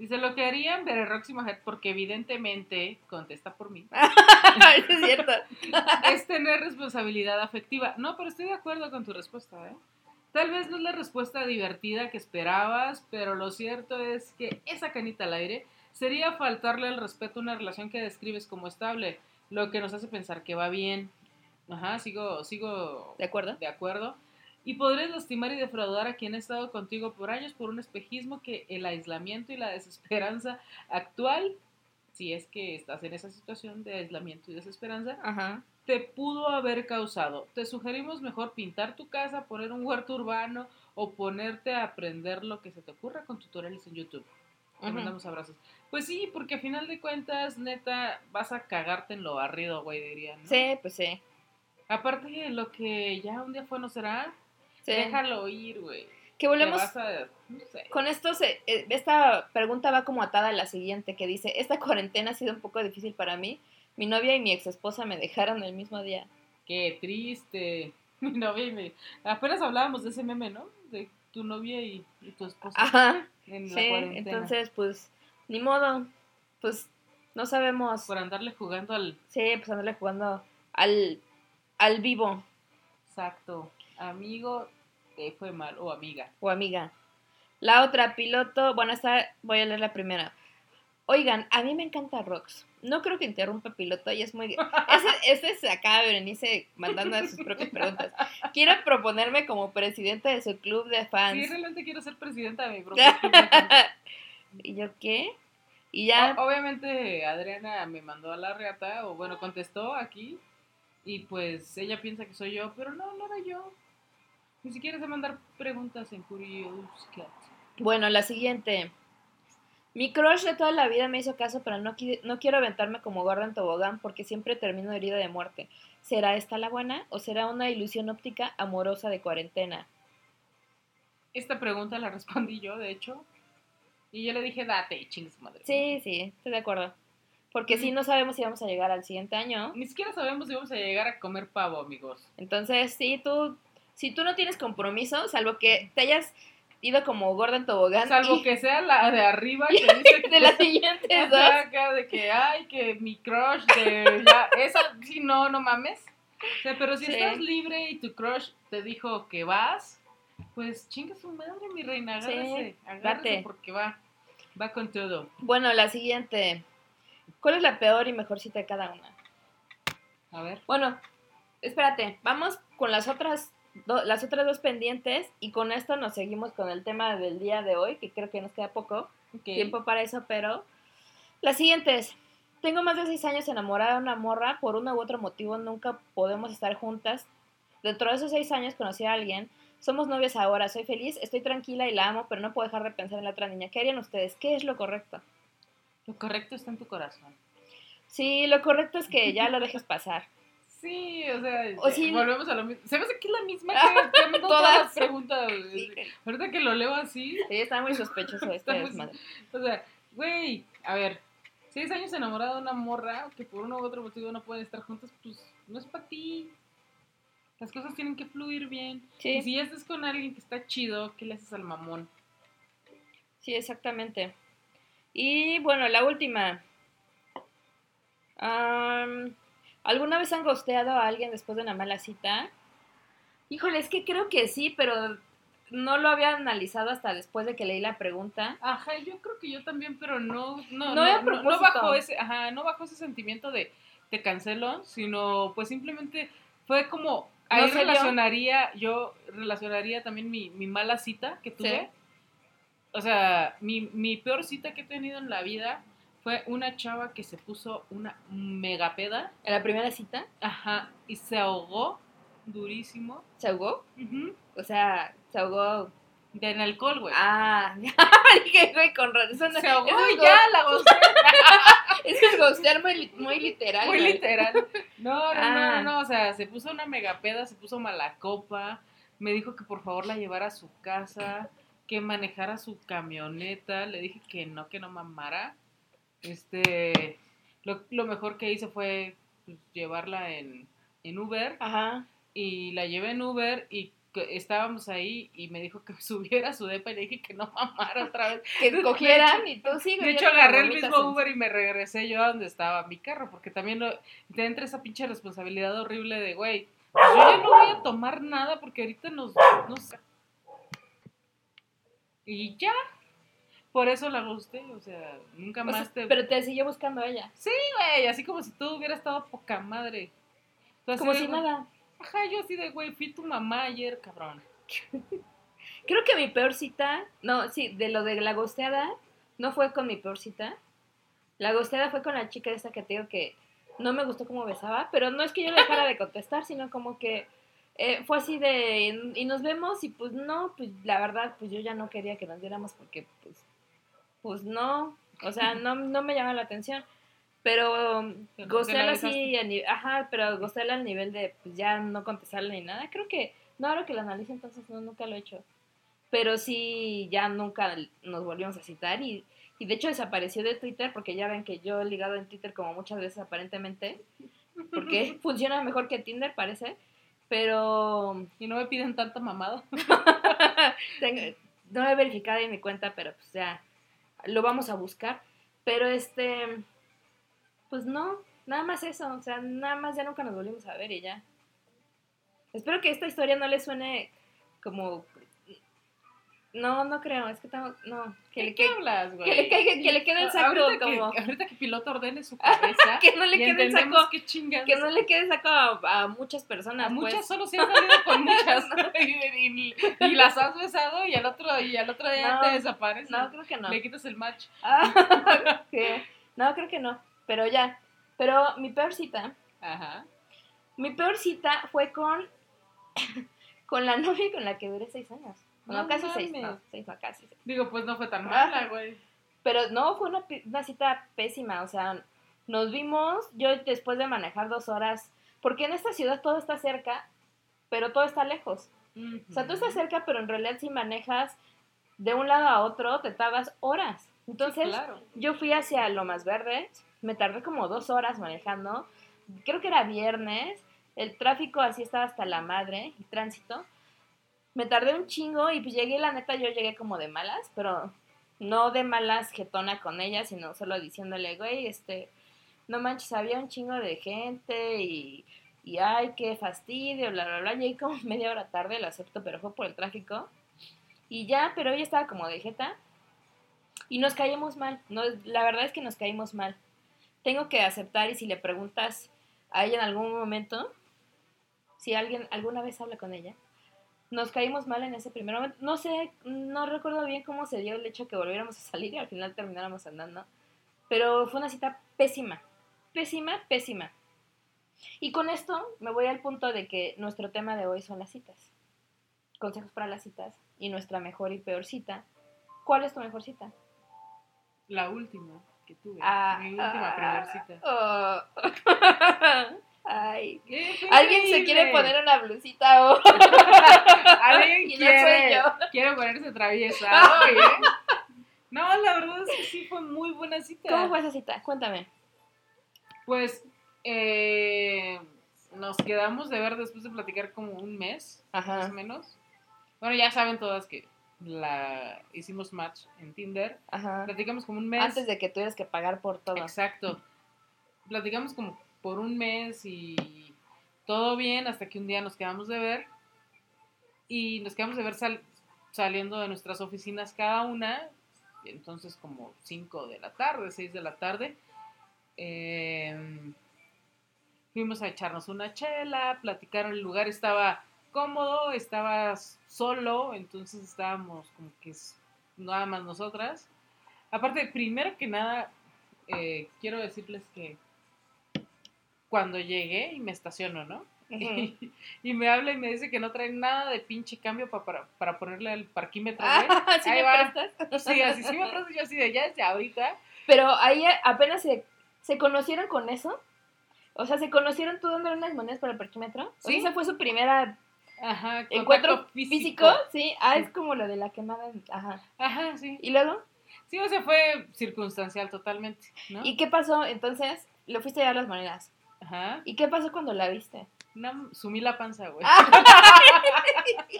Dice lo que harían ver Roxy Majet, porque evidentemente, contesta por mí, (laughs) es cierto. (laughs) es tener responsabilidad afectiva. No, pero estoy de acuerdo con tu respuesta, ¿eh? Tal vez no es la respuesta divertida que esperabas, pero lo cierto es que esa canita al aire sería faltarle al respeto a una relación que describes como estable, lo que nos hace pensar que va bien. Ajá, sigo, sigo ¿De acuerdo? de acuerdo. Y podrías lastimar y defraudar a quien ha estado contigo por años por un espejismo que el aislamiento y la desesperanza actual, si es que estás en esa situación de aislamiento y desesperanza, Ajá. te pudo haber causado. Te sugerimos mejor pintar tu casa, poner un huerto urbano o ponerte a aprender lo que se te ocurra con tutoriales en YouTube. Te mandamos abrazos. Pues sí, porque a final de cuentas, neta, vas a cagarte en lo barrido, güey, diría, ¿no? Sí, pues sí. Aparte de lo que ya un día fue no será, Sí. déjalo ir, güey. Que volvemos... a- no sé. Con esto, se, eh, esta pregunta va como atada a la siguiente que dice, esta cuarentena ha sido un poco difícil para mí. Mi novia y mi ex esposa me dejaron el mismo día. Qué triste. (laughs) Mi novia y mi... Apenas hablábamos de ese meme, ¿no? De tu novia y, y tu esposa Ajá. en la Sí, cuarentena. entonces pues ni modo. Pues no sabemos. Por andarle jugando al Sí, pues andarle jugando al, al vivo exacto amigo, te fue mal, o amiga. o amiga. La otra, piloto, bueno, esta voy a leer la primera. Oigan, a mí me encanta Rox. No creo que interrumpa piloto y es muy... Ese, este se acaba Berenice mandando a sus propias preguntas. Quiero proponerme como presidenta de su club de fans. Sí, realmente quiero ser presidenta de mi propio (laughs) club de fans. ¿Y yo qué? Y ya... O- obviamente Adriana me mandó a la reata, o bueno, contestó aquí, y pues ella piensa que soy yo, pero no, no era yo. Ni siquiera sé mandar preguntas en Curious Cat. Bueno, la siguiente. Mi crush de toda la vida me hizo caso, pero no, qui- no quiero aventarme como gorda en tobogán porque siempre termino herida de muerte. ¿Será esta la buena o será una ilusión óptica amorosa de cuarentena? Esta pregunta la respondí yo, de hecho, y yo le dije, date, chingue su madre. Sí, sí, estoy de acuerdo. Porque si no sabemos si vamos a llegar al siguiente año. Ni siquiera sabemos si vamos a llegar a comer pavo, amigos. Entonces, sí, tú, si tú no tienes compromiso, salvo que te hayas ido como gorda en tobogán. Salvo y- que sea la de arriba que (laughs) dice que de las siguientes dos. Acá de que, ay, que mi crush de ya, esa, sí, no, no mames. O sea, pero si Sí. estás libre y tu crush te dijo que vas, pues chinga su madre, mi reina, Sí, agárrese, date. porque va, va con todo. Bueno, la siguiente. ¿Cuál es la peor y mejor cita de cada una? A ver. Bueno, espérate, vamos con las otras, do- las otras dos pendientes y con esto nos seguimos con el tema del día de hoy, que creo que nos queda poco tiempo para eso, pero la siguiente es, tengo más de seis años enamorada de una morra, por uno u otro motivo nunca podemos estar juntas. Dentro de esos seis años conocí a alguien, somos novias ahora, soy feliz, estoy tranquila y la amo, pero no puedo dejar de pensar en la otra niña. ¿Qué harían ustedes? ¿Qué es lo correcto? Lo correcto está en tu corazón. Sí, lo correcto es que ya lo dejes pasar. (laughs) Sí, o sea, O eh, sí. volvemos a lo mismo. ¿Sabes que es la misma (laughs) que, que todas Todas. las preguntas? Sí, Ahorita que lo leo así, sí, está muy sospechoso (laughs) Está muy desmadre. O sea, güey, a ver, seis años enamorado de una morra que por uno u otro motivo no pueden estar juntas, pues no es para ti. Las cosas tienen que fluir bien. Y Sí, si ya estás con alguien que está chido, ¿qué le haces al mamón? Sí, exactamente. Y bueno, la última. Am, ¿Alguna vez han gosteado a alguien después de una mala cita? Híjole, es que creo que sí, pero no lo había analizado hasta después de que leí la pregunta. Ajá, yo creo que yo también, pero no, no, No no, no- bajo ese, ajá, no bajo ese sentimiento de te cancelo, sino pues simplemente fue como ahí relacionaría, yo relacionaría también mi, mi mala cita que tuve. O sea, mi, mi peor cita que he tenido en la vida fue una chava que se puso una mega peda, En la primera cita, ajá, y se ahogó durísimo. ¿se ahogó? O sea, se ahogó. De en alcohol, güey. Ah, (laughs) dije, güey, con razón. se ahogó y ya la gocé. (laughs) Es gostear muy, muy literal. Muy güey. literal. No, no, no, Ah. no, no, o sea, se puso una mega peda, se puso mala copa, me dijo que por favor la llevara a su casa, que manejara su camioneta, le dije que no, que no mamara. Este, lo, lo mejor que hice fue pues, llevarla en, en Uber Ajá. y la llevé en Uber y estábamos ahí y me dijo que (laughs) subiera a su depa y le dije que no mamara otra vez. Que cogieran y tú sí, De hecho, agarré el mismo Uber y me regresé yo a donde estaba mi carro, porque también lo- te entra esa pinche responsabilidad horrible de, güey, pues yo ya no voy a tomar nada porque ahorita nos... nos- Y ya, por eso la gusté, o sea, nunca O sea, más te... Pero te siguió buscando ella. Sí, güey, así como si tú hubieras estado poca madre. Tú Como si nada. Ajá, yo así de, güey, fui tu mamá ayer, cabrón. (laughs) Creo que mi peor cita, no, sí, de lo de la gosteada, no fue con mi peor cita. La gosteada fue con la chica esta que te digo que no me gustó cómo besaba, pero no es que yo le dejara de (laughs) contestar, sino como que eh, fue así de, y nos vemos y pues no, pues la verdad, pues yo ya no quería que nos viéramos porque pues, pues no, o sea, no, no me llama la atención. Pero um, Te- te gostearla la así, ajá, pero gostearla al nivel de pues ya no contestarle ni nada, creo que, no, ahora que lo analizo entonces no, nunca lo he hecho. Pero sí ya nunca nos volvimos a citar y, y de hecho desapareció de Twitter porque ya ven que yo he ligado en Twitter como muchas veces aparentemente porque (laughs) funciona mejor que Tinder parece pero Y no me piden tanta mamada. (laughs) tengo- no he verificado en mi cuenta pero pues ya lo vamos a buscar pero este pues no nada más eso o sea nada más ya nunca nos volvimos a ver y ya espero que esta historia no le suene como no no creo es que tengo no que le ¿De qué quede hablas, güey? que le que le quede el saco ahorita como- Que, ahorita que piloto ordene su (laughs) cabeza. que no le quede el saco que no le quede saco a, a muchas personas A muchas pues. solo se han salido con (laughs) muchas y, y- y las has besado y al otro y al otro día No, te desaparecen. no creo que no Le quitas el match. Ah, (laughs) no creo que no pero ya pero mi peor cita Ajá. Mi peor cita fue con, (coughs) con la novia con la que duré seis años. No, No casi seis, mames. no, seis, no, casi seis. Digo, pues no fue tan mala, güey. Pero no, fue una, una cita pésima, o sea, nos vimos, yo después de manejar dos horas, porque en esta ciudad todo está cerca, pero todo está lejos. O sea, tú estás cerca, pero en realidad si manejas de un lado a otro, te tardas horas. Entonces, claro. yo fui hacia Lomas Verdes, me tardé como dos horas manejando, creo que era viernes, el tráfico así estaba hasta la madre, el tránsito. Me tardé un chingo y pues llegué, la neta, yo llegué como de malas, pero no de malas jetona con ella, sino solo diciéndole, güey, este, no manches, había un chingo de gente y, y ay, qué fastidio, bla, bla, bla. Llegué como (laughs) media hora tarde, lo acepto, pero fue por el tráfico. Y ya, pero ella estaba como de jeta. Y nos caímos mal. No, la verdad es que nos caímos mal. Tengo que aceptar y si le preguntas a ella en algún momento, si alguien alguna vez habla con ella, nos caímos mal en ese primer momento. No sé, no recuerdo bien cómo se dio el hecho que volviéramos a salir y al final termináramos andando. Pero fue una cita pésima. Pésima, pésima. Y con esto me voy al punto de que nuestro tema de hoy son las citas. Consejos para las citas y nuestra mejor y peor cita. ¿Cuál es tu mejor cita? La última que tuve. Ah, mi última ah, primer cita. oh. (laughs) Ay. ¡Qué Alguien se quiere poner una blusita o (laughs) Alguien (laughs) y no soy quiere, yo. quiere ponerse traviesa. (laughs) Oye. No, la verdad es que sí fue muy buena cita. ¿Cómo fue esa cita? Cuéntame. Pues eh, nos quedamos de ver después de platicar como un mes, más o menos. Bueno, ya saben todas que la hicimos match en Tinder. Ajá. Platicamos como un mes. Antes de que tuvieras que pagar por todo. Exacto. Platicamos como por un mes y todo bien hasta que un día nos quedamos de ver. Y nos quedamos de ver sal- saliendo de nuestras oficinas cada una. Entonces como 5 de la tarde, 6 de la tarde. Em, fuimos a echarnos una chela, platicar, el lugar estaba cómodo, estaba solo, entonces estábamos como que nada más nosotras. Aparte, primero que nada, eh, quiero decirles que cuando llegué y me estaciono, ¿no? (laughs) Y me habla y me dice que no trae nada de pinche cambio pa- para, para ponerle el parquímetro. Ah, (laughs) ¿sí Ahí me va. prestas? (laughs) Sí, así sí me prestas yo así de ya desde ahorita. Pero ahí apenas se, se conocieron con eso. O sea, ¿se conocieron tú dándole unas monedas para el parquímetro? O sea, Sí. esa fue su primera Ajá, encuentro contacto físico. Sí, ah, es como lo de la quemada. Ajá. Ajá, sí. ¿Y luego? Sí, o sea, fue circunstancial totalmente, ¿no? ¿Y qué pasó? Entonces, le fuiste a dar las monedas. Ajá. ¿Y qué pasó cuando la viste? Una- sumí la panza, güey. Ah. (laughs)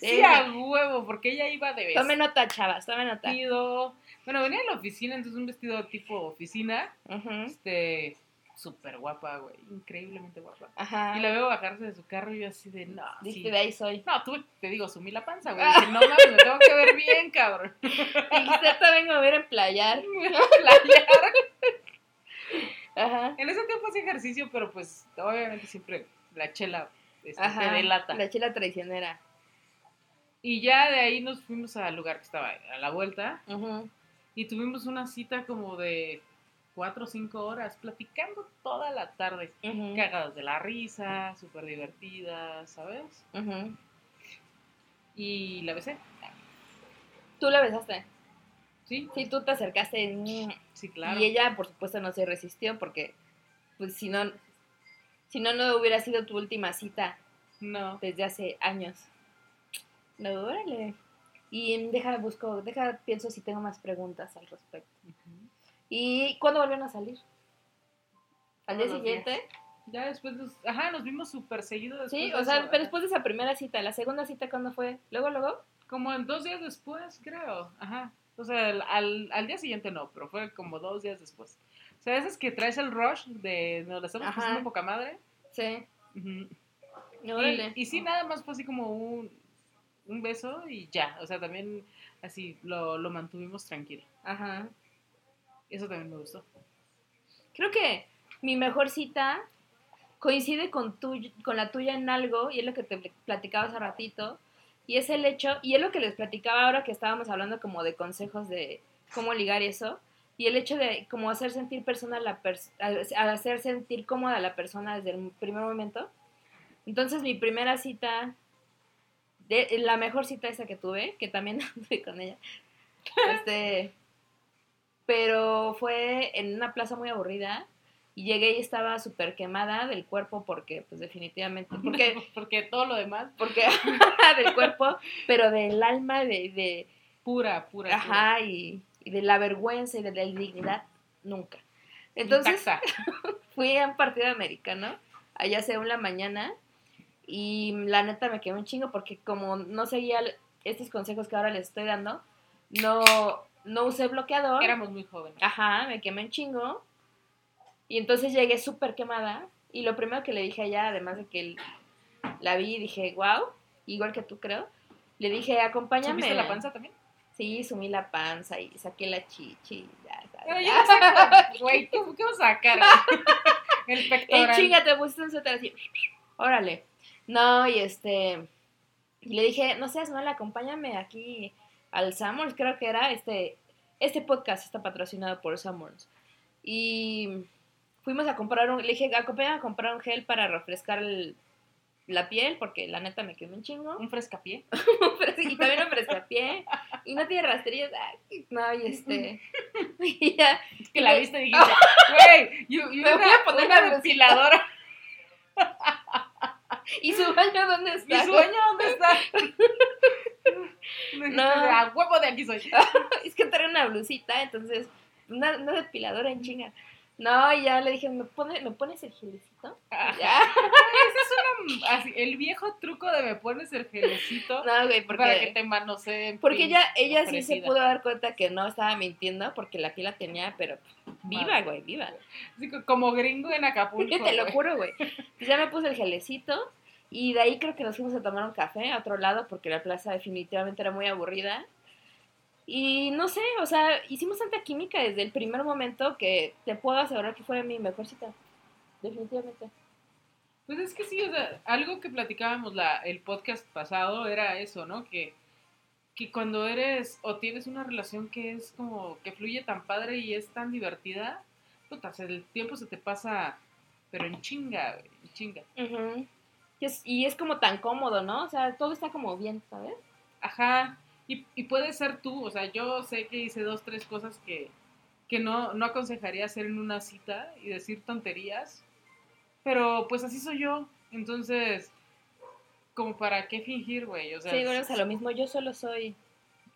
sí, a huevo, porque ella iba de Tome nota, chavas, tome nota. vestido. Bueno, venía de la oficina, entonces un vestido tipo oficina. Ujú. Este, súper guapa, güey. Increíblemente guapa. Ajá. Y la veo bajarse de su carro y yo así de, no, Dijiste, sí. de ahí soy. No, tú te digo, sumí la panza, güey. Dije, no mames, me tengo que ver bien, cabrón. (laughs) Dijiste, te vengo a ver en playar. A (laughs) playar. Ajá. En ese tiempo hacía ejercicio, pero pues obviamente siempre la chela este, Ajá. te delata. La chela traicionera. Y ya de ahí nos fuimos al lugar que estaba a la vuelta Ujú. y tuvimos una cita como de cuatro o cinco horas, platicando toda la tarde. Ujú. Cagadas de la risa, súper divertidas, ¿sabes? Y la besé. Tú la besaste. Sí, Sí, tú te acercaste. mm, sí, claro. Y ella, por supuesto, no se resistió porque, pues, si no, si no, no hubiera sido tu última cita No. desde hace años. No, órale. Y deja, busco, deja, pienso si tengo más preguntas al respecto. ¿Y cuándo volvieron a salir? ¿Al día siguiente? Ya después nos, ajá, nos vimos súper seguido después Sí, o sea, eso, pero después de esa primera cita, ¿la segunda cita cuándo fue? ¿Luego, luego? Como en dos días después, creo. Ajá. O sea, al, al, día siguiente no, pero fue como dos días después. O sea, esas que traes el rush de nos la estamos Ajá. pasando poca madre. Sí. Ujú. Órale. Y, y sí, nada más fue así como un, un beso y ya. O sea, también así lo, lo mantuvimos tranquilo. Ajá. Eso también me gustó. Creo que mi mejor cita coincide con, tu, con la tuya en algo, y es lo que te platicaba hace ratito, y es el hecho, y es lo que les platicaba ahora que estábamos hablando como de consejos de cómo ligar eso, y el hecho de como hacer sentir persona la pers- hacer sentir cómoda a la persona desde el primer momento. Entonces mi primera cita, de, la mejor cita esa que tuve, que también (laughs) anduve con ella, este, pero fue en una plaza muy aburrida y llegué y estaba súper quemada del cuerpo porque pues definitivamente, porque, (laughs) Porque todo lo demás, porque del cuerpo, pero del alma, de, de pura, pura. ajá, y, y de la vergüenza y de la dignidad, nunca. Entonces (laughs) fui a un partido americano, allá hace una mañana, y la neta me quedé un chingo porque como no seguía estos consejos que ahora les estoy dando, no, no usé bloqueador. éramos muy jóvenes. Ajá, me quemé un chingo. Y entonces llegué súper quemada. Y lo primero que le dije a ella, además de que la vi y dije, wow, igual que tú creo, le dije, acompáñame. ¿Subiste la panza también? Sí, sumí la panza y saqué la chichi. Ya. Pero yo no sé, (laughs) güey, ¿qué, qué vas a sacar? (laughs) El ¡Ey, pectoral. chinga, te pusiste un suéter así! Órale. No, y este... Y le dije, no seas mala, acompáñame aquí al Summers, creo que era este... Este podcast está patrocinado por Summers. Y fuimos a comprar un... Le dije, acompáñame a comprar un gel para refrescar el- la piel, porque la neta me quemé un chingo. Un frescapié. (laughs) y también un frescapié. Y no tiene rastrillos. Ay, No, y este... (laughs) Y ya... Que la viste y (laughs) dijiste, güey, yo, Me voy una, a poner una la depiladora. ¿Y su baño dónde ¿Mi está? sueño dónde está? No. A huevo de aquí soy. es que trae una blusita, entonces, una, una depiladora en chinga. No, y ya le dije, ¿me, pone, ¿me pones el gelecito? Ah, Ya. Esa es una así, el viejo truco de me pones el gelecito No, güey, para que porque, te manoseen. porque ella, ella sí se pudo dar cuenta que no estaba mintiendo porque la pila tenía, pero viva, Madre. güey, viva. Así co- como gringo en Acapulco. (laughs) Te lo güey. juro, güey. Pues ya me puse el gelecito y de ahí creo que nos fuimos a tomar un café a otro lado porque la plaza definitivamente era muy aburrida. Y no sé, o sea, hicimos tanta química desde el primer momento que te puedo asegurar que fue mi mejor cita. Definitivamente. Pues es que sí, o sea, algo que platicábamos la, el podcast pasado era eso, ¿no? Que, que cuando eres o tienes una relación que es como que fluye tan padre y es tan divertida, puta, se- el tiempo se te pasa, pero en chinga, güey, en chinga. Y, es, y es como tan cómodo, ¿no? O sea, todo está como bien, ¿sabes? Ajá, y, y puede ser tú, o sea, yo sé que hice dos, tres cosas que, que no, no aconsejaría hacer en una cita y decir tonterías, pero pues así soy yo, entonces, como para qué fingir, güey, o sea, sí, bueno, o sea, lo mismo, yo solo soy...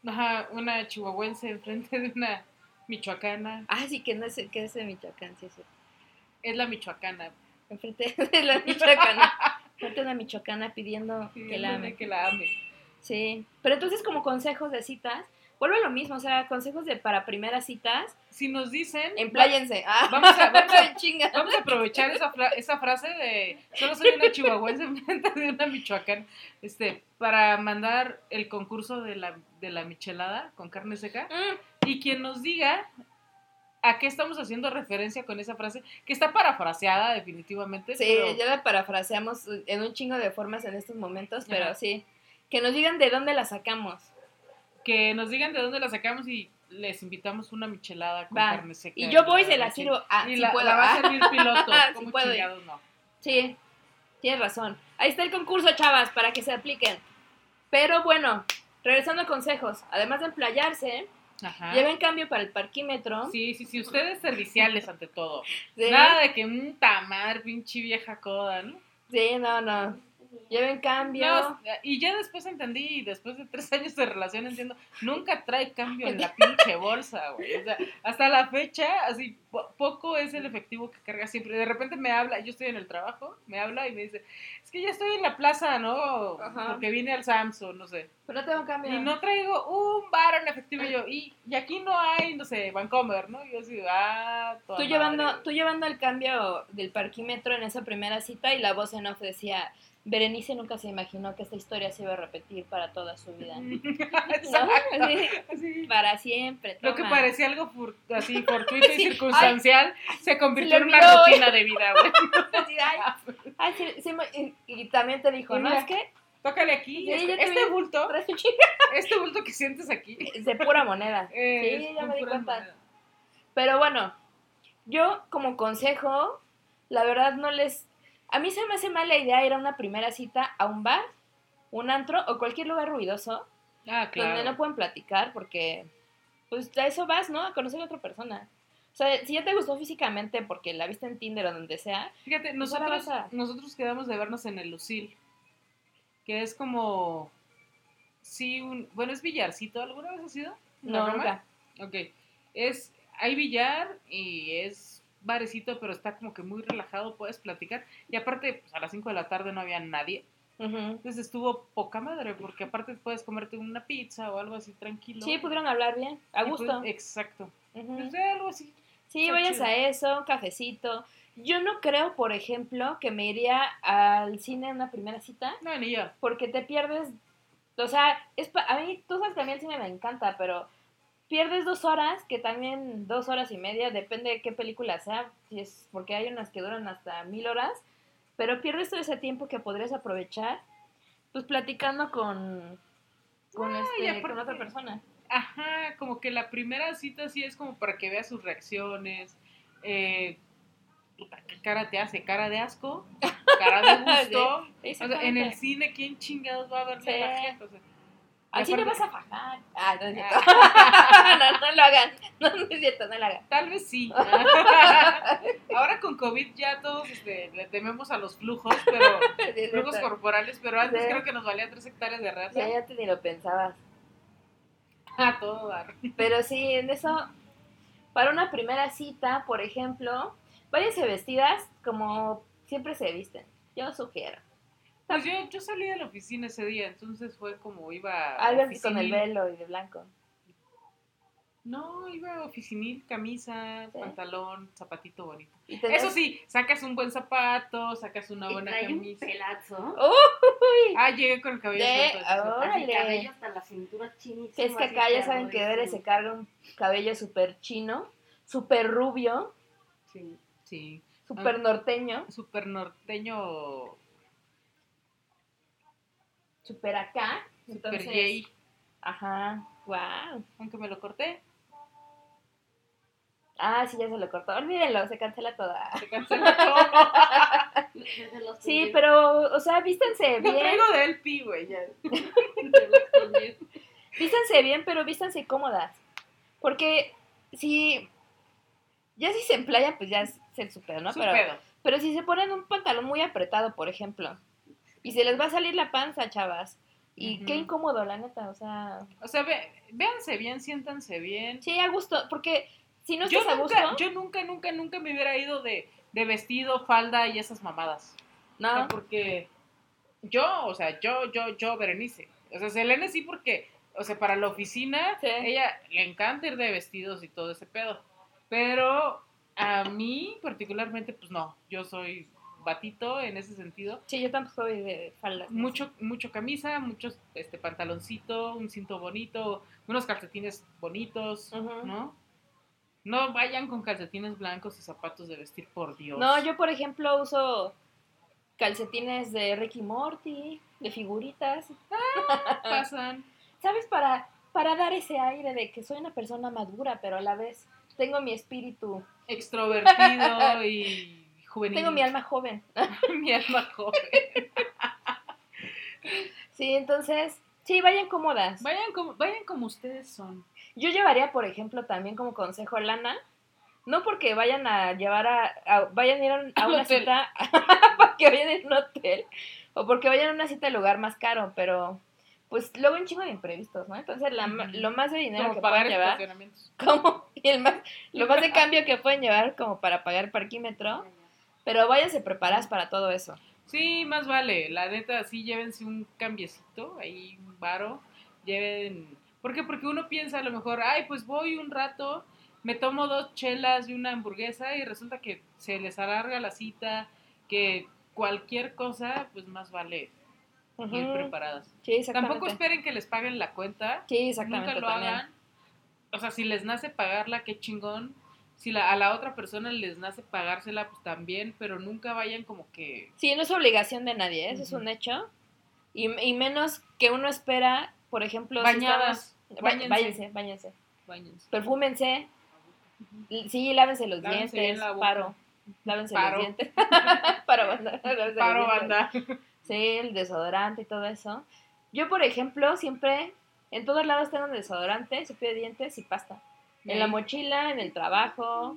ajá, una chihuahuense enfrente de una michoacana, Ah, sí, que no es, que es de Michoacán, sí, sí. es la michoacana, Enfrente (laughs) de la Michoacana. Enfrente de una Michoacana pidiendo (laughs) que la ame. que la ame. Sí, pero entonces como consejos de citas, vuelve a lo mismo, o sea, consejos de para primeras citas, Si nos dicen, empláyense. Ah, Vamos a- vamos a- (laughs) chinga. Vamos a aprovechar esa, fra- esa frase de solo soy una chihuahuense (laughs) enfrente de una michoacán, este, para mandar el concurso de la, de la michelada con carne seca. Mm, Y quien nos diga a qué estamos haciendo referencia con esa frase, que está parafraseada definitivamente. Sí, pero- ya la parafraseamos en un chingo de formas en estos momentos, pero Ajá. sí. Que nos digan de dónde la sacamos. Que nos digan de dónde la sacamos y les invitamos una michelada con Va. carne seca. Y yo voy y se la sirvo. Ah, y sí la, puedo. la va a ah. servir piloto. (laughs) Como chingados no. Sí, tienes razón. Ahí está el concurso, chavas, para que se apliquen. Pero bueno, regresando a consejos, además de emplayarse, Ajá. lleven cambio para el parquímetro. Sí, sí, sí, ustedes serviciales ante todo. (laughs) Sí, Nada de que un tamar, pinche vieja coda, ¿no? sí, no, no. Lleven cambio. No, y ya después entendí, y después de tres (laughs) años de relación entiendo, nunca trae cambio en la (laughs) pinche bolsa, güey. O sea, hasta la fecha, así, po- poco es el efectivo que carga siempre. De repente me habla, yo estoy en el trabajo, me habla y me dice, es que ya estoy en la plaza, ¿no? Ajá. Porque vine al Samsung, no sé. Pero no tengo cambio. Y no traigo un bar en efectivo y yo, y, y aquí no hay, no sé, Vancomer, ¿no? Y yo así, ah, toda Tú madre, llevando, tú llevando el cambio del parquímetro en esa primera cita y la voz en off decía, Berenice nunca se imaginó que esta historia se iba a repetir para toda su vida. (laughs) ¿No? Así, Así. para siempre. Lo que parecía algo así (laughs) fortuito y Sí, circunstancial se convirtió se en una rutina de vida. Así, (laughs) ay, ay, sí, sí y, y también te dijo, ¿no? Es que Tócale aquí. Sí, este, este bulto, este bulto que sientes aquí. de pura moneda. eh, Sí, ya me di cuenta. Pero bueno, yo como consejo, la verdad no les... A mí se me hace mala idea ir a una primera cita a un bar, un antro o cualquier lugar ruidoso Ah, claro. donde no pueden platicar porque pues a eso vas, ¿no? A conocer a otra persona. O sea, si ya te gustó físicamente porque la viste en Tinder o donde sea, Fíjate, Pues nosotros, a- nosotros quedamos de vernos en el Lucil, que es como, sí, un, bueno, es billarcito, ¿alguna vez has ido? ¿La no, nunca. Ok, es, hay billar y es barecito, pero está como que muy relajado, puedes platicar. Y aparte, pues, a las 5 de la tarde no había nadie. Entonces estuvo poca madre, porque aparte puedes comerte una pizza o algo así tranquilo. Sí, pudieron hablar bien, a Y gusto. pues, exacto. Pues, eh, algo así. Sí, vayas chido. a eso, un cafecito. Yo no creo, por ejemplo, que me iría al cine en una primera cita No, ni yo. porque te pierdes, o sea, es pa- a mí, tú sabes que a mí el cine me encanta, pero pierdes dos horas, que también dos horas y media, depende de qué película sea, si es porque hay unas que duran hasta mil horas, pero pierdes todo ese tiempo que podrías aprovechar, pues platicando con, con, No, este, con otra persona. Ajá, como que la primera cita sí es como para que veas sus reacciones. Eh, ¿Qué cara te hace? ¿Cara de asco? ¿Cara de (laughs) gusto? O sea, en el cine, ¿quién chingados va a verle a la gente? O sea, Al aparte- vas a fajar. Ah, no es cierto. Ah. (laughs) no, no lo hagan. No, no es cierto, no lo hagan. Tal vez sí. (laughs) Ahora con COVID ya todos este, le tememos a los flujos, pero (laughs) Sí, flujos cierto. corporales, pero antes Sí. creo que nos valía tres hectáreas de raza. Ya, ya te ni lo pensabas. A todo dar. Pero sí, en eso, para una primera cita, por ejemplo, váyanse vestidas como siempre se visten. Yo sugiero. Pues yo, yo salí de la oficina ese día, entonces fue como iba. Algo así con el velo y de blanco. No, iba oficinil, camisa, Sí. pantalón, zapatito bonito. Eso sí, sacas un buen zapato, sacas una Y buena trae un camisa. pelazo. Uy, Ah, llegué con el cabello De- Órale. Así, cabello hasta la cintura chinísima. que es que acá ya saben que Bere perrísimo. se carga un cabello súper chino, súper rubio, Sí. Sí, súper norteño, súper norteño, súper acá. súper Entonces, gay. Ajá, wow. Aunque me lo corté, Ah, sí, ya se lo cortó. Olvídenlo, se cancela toda. se cancela todo. (laughs) Sí, pero, o sea, vístanse bien. traigo de LP, güey, ya. (laughs) Vístanse bien, pero vístanse cómodas. Porque si. Ya si se emplaya, pues ya es el super, ¿no? Pero, pero si se ponen un pantalón muy apretado, por ejemplo, y se les va a salir la panza, chavas. Y qué incómodo, la neta, o sea. O sea, ve, véanse bien, siéntanse bien. Sí, a gusto, porque si no yo estás a nunca, gusto. yo nunca, nunca, nunca me hubiera ido de, de vestido, falda y esas mamadas. O sea, No, porque yo, o sea, yo, yo, yo, Berenice. O sea, Selene sí porque, o sea, para la oficina, Sí. ella le encanta ir de vestidos y todo ese pedo. Pero a mí particularmente, pues no, yo soy batito en ese sentido. sí, yo tampoco soy de falda. Mucho, mucho camisa, muchos este pantaloncito, un cinto bonito, unos calcetines bonitos. ¿no? No vayan con calcetines blancos y zapatos de vestir, por Dios. No, yo por ejemplo uso calcetines de Ricky Morty, de figuritas. (laughs) pasan. ¿Sabes? Para, para dar ese aire de que soy una persona madura, pero a la vez tengo mi espíritu, extrovertido (laughs) y juvenil. tengo mi alma joven. (laughs) mi alma joven. Sí, entonces, sí, vayan cómodas. Vayan como, vayan como ustedes son. Yo llevaría, por ejemplo, también como consejo lana, no porque vayan a llevar a, a- vayan a ir a, un- a (laughs) una hotel. cita, (laughs) porque vayan a un hotel, o porque vayan a una cita al lugar más caro, pero pues luego un chingo de imprevistos, ¿no? Entonces la lo más de dinero Como que pueden llevar, como, y el más, lo más de cambio que pueden llevar como para pagar parquímetro, pero váyanse preparadas para todo eso. Sí, más vale. La neta, sí, llévense un cambiecito, ahí un varo. Lleven. ¿Por qué? Porque uno piensa a lo mejor, ay, pues voy un rato, me tomo dos chelas y una hamburguesa y resulta que se les alarga la cita, que cualquier cosa, pues más vale ir Ujú. preparadas. Sí, exactamente. Tampoco esperen que les paguen la cuenta. Sí, exactamente. Nunca lo también. hagan. O sea, si les nace pagarla, qué chingón. Si la, a la otra persona les nace pagársela, pues también, pero nunca vayan como que... Sí, no es obligación de nadie, ¿eh? eso es un hecho. Y, y menos que uno espera, por ejemplo, si Bañadas. estamos- váyanse, váyanse. Báñense. Perfúmense. Sí, lávense los Lávense dientes. la. Paro. Lávense Paro. los dientes. (laughs) Paro, banda. Paro, banda. Sí, el desodorante y todo eso. Yo, por ejemplo, siempre en todos lados tengo desodorante, cepillo de dientes y pasta. En la mochila, en el trabajo.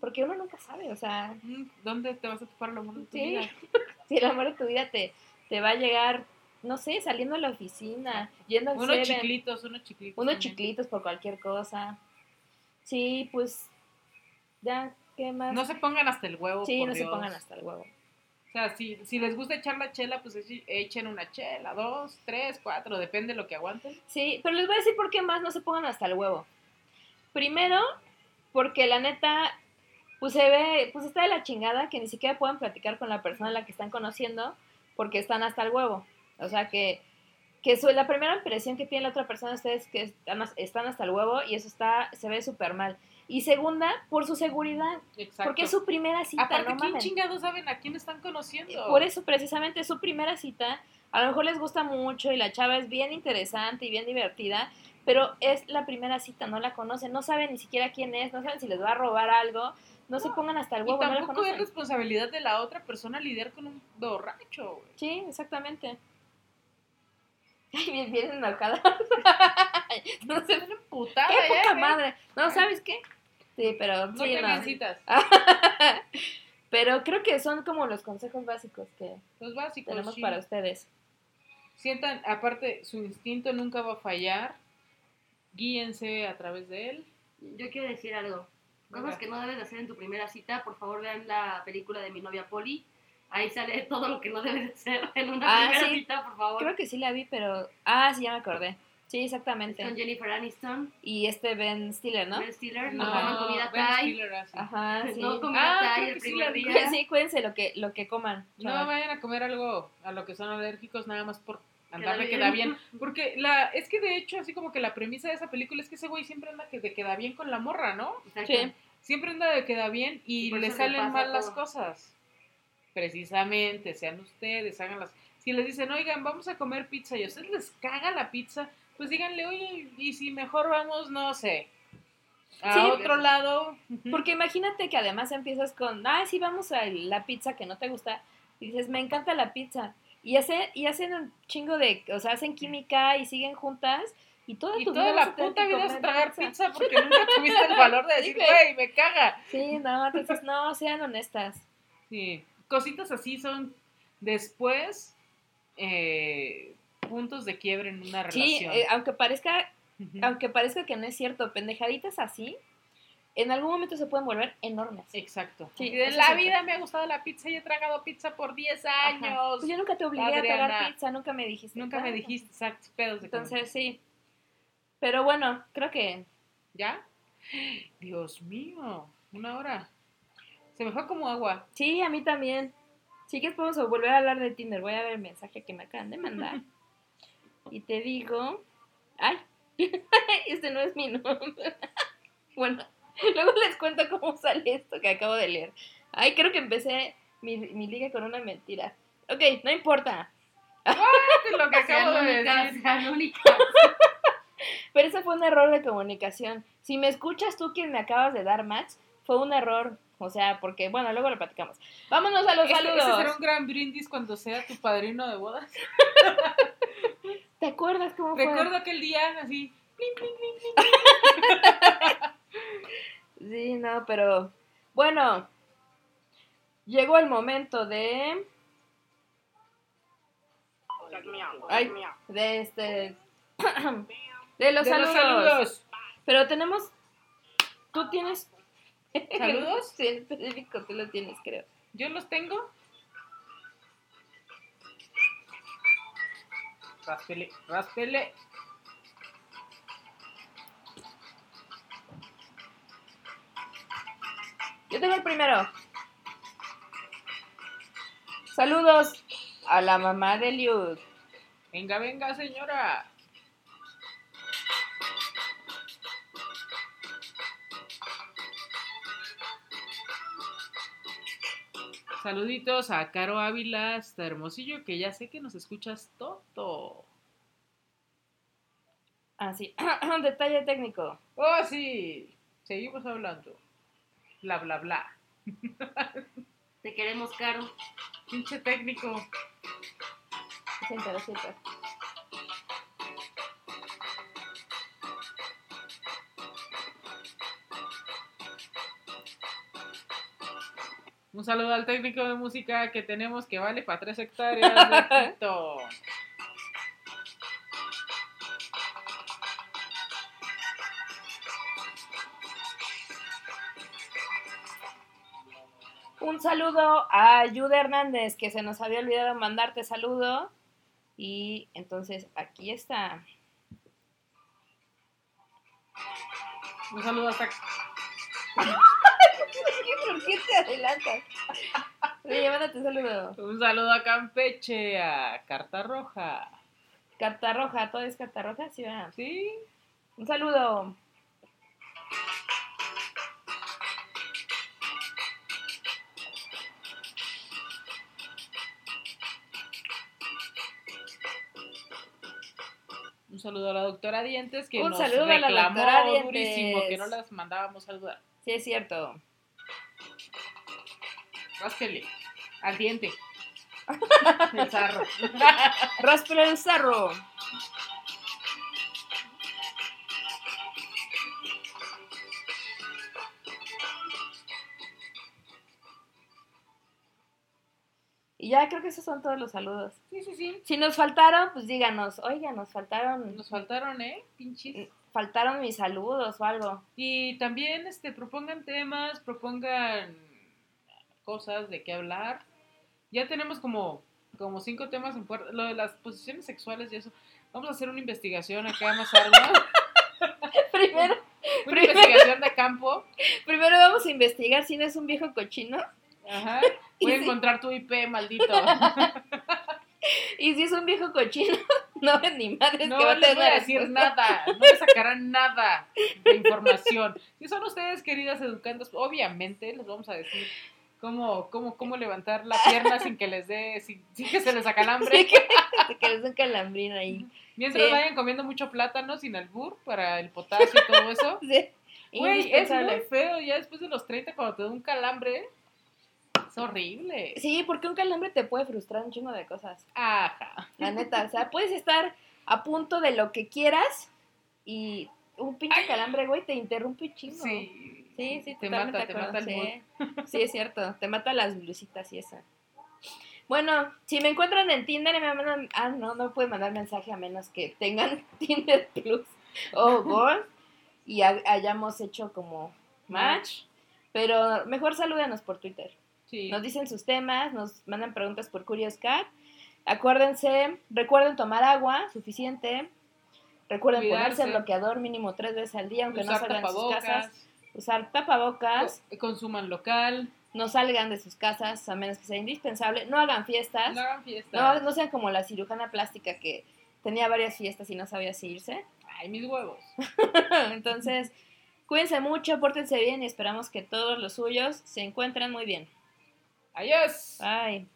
Porque uno nunca sabe, o sea, ¿Dónde te vas a topar el amor de tu Sí. vida? (laughs) si el amor de tu vida te, te va a llegar, no sé, saliendo a la oficina, yendo al Unos Seven, chiclitos, unos chiclitos. unos también. chiclitos por cualquier cosa. Sí, pues, ya, ¿qué más? No se pongan hasta el huevo, sí, por no se pongan hasta el huevo. O sea, si, si les gusta echar la chela, pues echen una chela, dos, tres, cuatro, depende de lo que aguanten. Sí, pero les voy a decir por qué más no se pongan hasta el huevo. Primero, porque la neta, pues se ve, pues está de la chingada que ni siquiera puedan platicar con la persona a la que están conociendo porque están hasta el huevo. O sea que, que su- la primera impresión que tiene la otra persona de ustedes es que están, están hasta el huevo y eso está, se ve súper mal. Y segunda, por su seguridad, Exacto. porque es su primera cita, Aparte, no ¿quién chingados saben a quién están conociendo? Por eso, precisamente, es su primera cita. A lo mejor les gusta mucho y la chava es bien interesante y bien divertida, pero es la primera cita, no la conocen, no saben ni siquiera quién es, no saben si les va a robar algo, no, se pongan hasta el Y huevo, no la tampoco es conocen. responsabilidad de la otra persona lidiar con un borracho, güey. Sí, exactamente. Ay, bien, bien enojada. (laughs) no sé, qué Putada, poca ya, madre. No, ¿sabes qué? Sí, pero No sí, no. citas. (laughs) Pero creo que son como los consejos básicos que Los básicos. tenemos sí. para ustedes. Sientan, aparte, su instinto nunca va a fallar. Guíense a través de él. Yo quiero decir algo. Cosas Venga. que no debes de hacer en tu primera cita. Por favor, vean la película de mi novia Polly. ahí sale (laughs) todo lo que no debe de ser en una Ah, primera sí. cita, por favor. Creo que sí la vi, pero... Ah, sí, ya me acordé. Sí, exactamente. Con Jennifer Aniston, Y este Ben Stiller, ¿no? Ben Stiller, No, no coman comida Ben Thai. Stiller, ah, sí. Ajá, (laughs) sí. No comida Ah, Thai el sí primer vi. día. (laughs) Sí, cuídense lo que, lo que coman. No chavas. vayan a comer algo a lo que son alérgicos nada más por andarle Queda queda bien. (laughs) Porque la, es que de hecho, así como que la premisa de esa película es que ese güey siempre anda que de queda bien con la morra, ¿no? Sí. Siempre anda de queda bien y le salen mal las cosas. Precisamente, sean ustedes, háganlas. Si les dicen, oigan, vamos a comer pizza y a ustedes les caga la pizza, pues díganle, oye, y si mejor vamos, no sé, a Sí. otro lado. Ujú. Porque imagínate que además empiezas con, ah, sí, vamos a la pizza que no te gusta. Y dices, me encanta la pizza. Y, hace, y hacen un chingo de, o sea, hacen química y siguen juntas. Y toda Y tu toda vida la puta vida comer tragar pizza porque nunca tuviste el valor de Sí, decir, güey. me caga. Sí, no, entonces no, sean honestas. Sí, cositas así son después eh, puntos de quiebre en una Sí, relación. eh, aunque parezca, aunque parezca que no es cierto, pendejaditas así, en algún momento se pueden volver enormes. Exacto. Sí, de la cierto. vida me ha gustado la pizza y he tragado pizza por 10 Ajá. años. Pues yo nunca te obligué a tragar pizza, nunca me dijiste. Nunca me dijiste exactos pedos de comer. Entonces, sí. Pero bueno, creo que ¿Ya? Dios mío, una hora. Se me fue como agua. sí, a mí también. Sí que podemos volver a hablar de Tinder. Voy a ver el mensaje que me acaban de mandar. (laughs) y te digo, ay, (laughs) este no es mi nombre. (laughs) bueno, (laughs) luego les cuento cómo sale esto que acabo de leer. Ay, creo que empecé mi, mi liga con una mentira. Ok, no importa. Es lo que (laughs) acabo de decir. (laughs) Pero ese fue un error de comunicación. Si me escuchas tú quien me acabas de dar match, fue un error. O sea, porque, bueno, luego lo platicamos. Vámonos a los saludos. ese será un gran brindis cuando sea tu padrino de bodas. ¿Te acuerdas cómo fue? Recuerdo aquel día así. plin, plin, plin, plin. Sí, no, pero bueno, llegó el momento de... Ay, de este... (coughs) De los, De saludos. los saludos. Pero tenemos... ¿Tú tienes... ¿Saludos? (laughs) Sí, en específico tú lo tienes, creo. Yo los tengo. Raspele, raspele. Yo tengo el primero. Saludos a la mamá de Liud. Venga, venga, señora. Saluditos a Caro Ávila, hasta Hermosillo, que ya sé que nos escuchas todo. Ah, sí. (clears throat) Detalle técnico. Oh, sí. Seguimos hablando. Bla, bla, bla. (laughs) Te queremos caro. Pinche técnico. Siéntalo. Un saludo al técnico de música que tenemos que vale para tres (laughs) hectáreas de saludo a Ayuda Hernández, que se nos había olvidado mandarte saludo. Y entonces aquí está. Un saludo hasta (laughs) ¿Por qué te adelantas? Oye, mándate saludo. un saludo a Campeche, a Carta Roja. Carta roja, ¿todo es carta roja? Sí. ¿Sí? Un saludo. Saludo a la doctora Dientes que Un nos saludo a la reclamó doctora Dientes. durísimo que no las mandábamos saludar. Sí, es cierto. Ráspele. Al diente. (laughs) El zarro. Raspel el cerro. Y ya creo que esos son todos los saludos. Sí, sí, sí. Si nos faltaron, pues díganos, oiga, nos faltaron, Nos faltaron, ¿eh? Pinches. faltaron mis saludos o algo. Y también este, propongan temas, propongan cosas de qué hablar. ya tenemos como, como cinco temas en puerta. Lo de las posiciones sexuales y eso. Vamos a hacer una investigación acá más ardua. (laughs) Primero, Una Primero- investigación de campo. (laughs) primero vamos a investigar si no es un viejo cochino Ajá. (laughs) Voy a encontrar tu IP, maldito. (laughs) y si es un viejo cochino, (laughs) no ven ni madres No que va a les voy a decir respuesta. nada. No me sacarán nada de información. Si son ustedes, queridas educandos, obviamente les vamos a decir cómo, cómo, cómo levantar la pierna sin que les dé, sin, sin que se les acalambre. Sí, que, que les dé un calambrino ahí. Mientras Sí. vayan comiendo mucho plátano sin albur para el potasio y todo eso. Sí. Güey, es muy feo ya después de los 30 cuando te da un calambre. Es horrible. Sí, porque un calambre te puede frustrar un chingo de cosas. Ajá. La neta, o sea, puedes estar a punto de lo que quieras y un pinche Ay. calambre, güey, te interrumpe un chingo. Sí. Sí, sí, te mata, te de mata acuerdo, el mood. sí. Es cierto, te mata las blusitas y eso. Bueno, si me encuentran en Tinder y me mandan, ah, no, no pueden mandar mensaje a menos que tengan (laughs) Tinder Plus o Gold y ha- hayamos hecho como match, pero mejor salúdenos por Twitter. Sí. Nos dicen sus temas, nos mandan preguntas por Curious Cat. Acuérdense, recuerden tomar agua suficiente. Recuerden Cuidarse. ponerse bloqueador mínimo tres veces al día, aunque no salgan de sus casas. Usar tapabocas. co- Consuman local. No salgan de sus casas a menos que sea indispensable. No hagan fiestas. No hagan fiesta. No, no sean como la cirujana plástica que tenía varias fiestas y no sabía si irse. Ay, mis huevos. (laughs) Entonces, cuídense mucho, pórtense bien y esperamos que todos los suyos se encuentren muy bien. Adiós. Bye.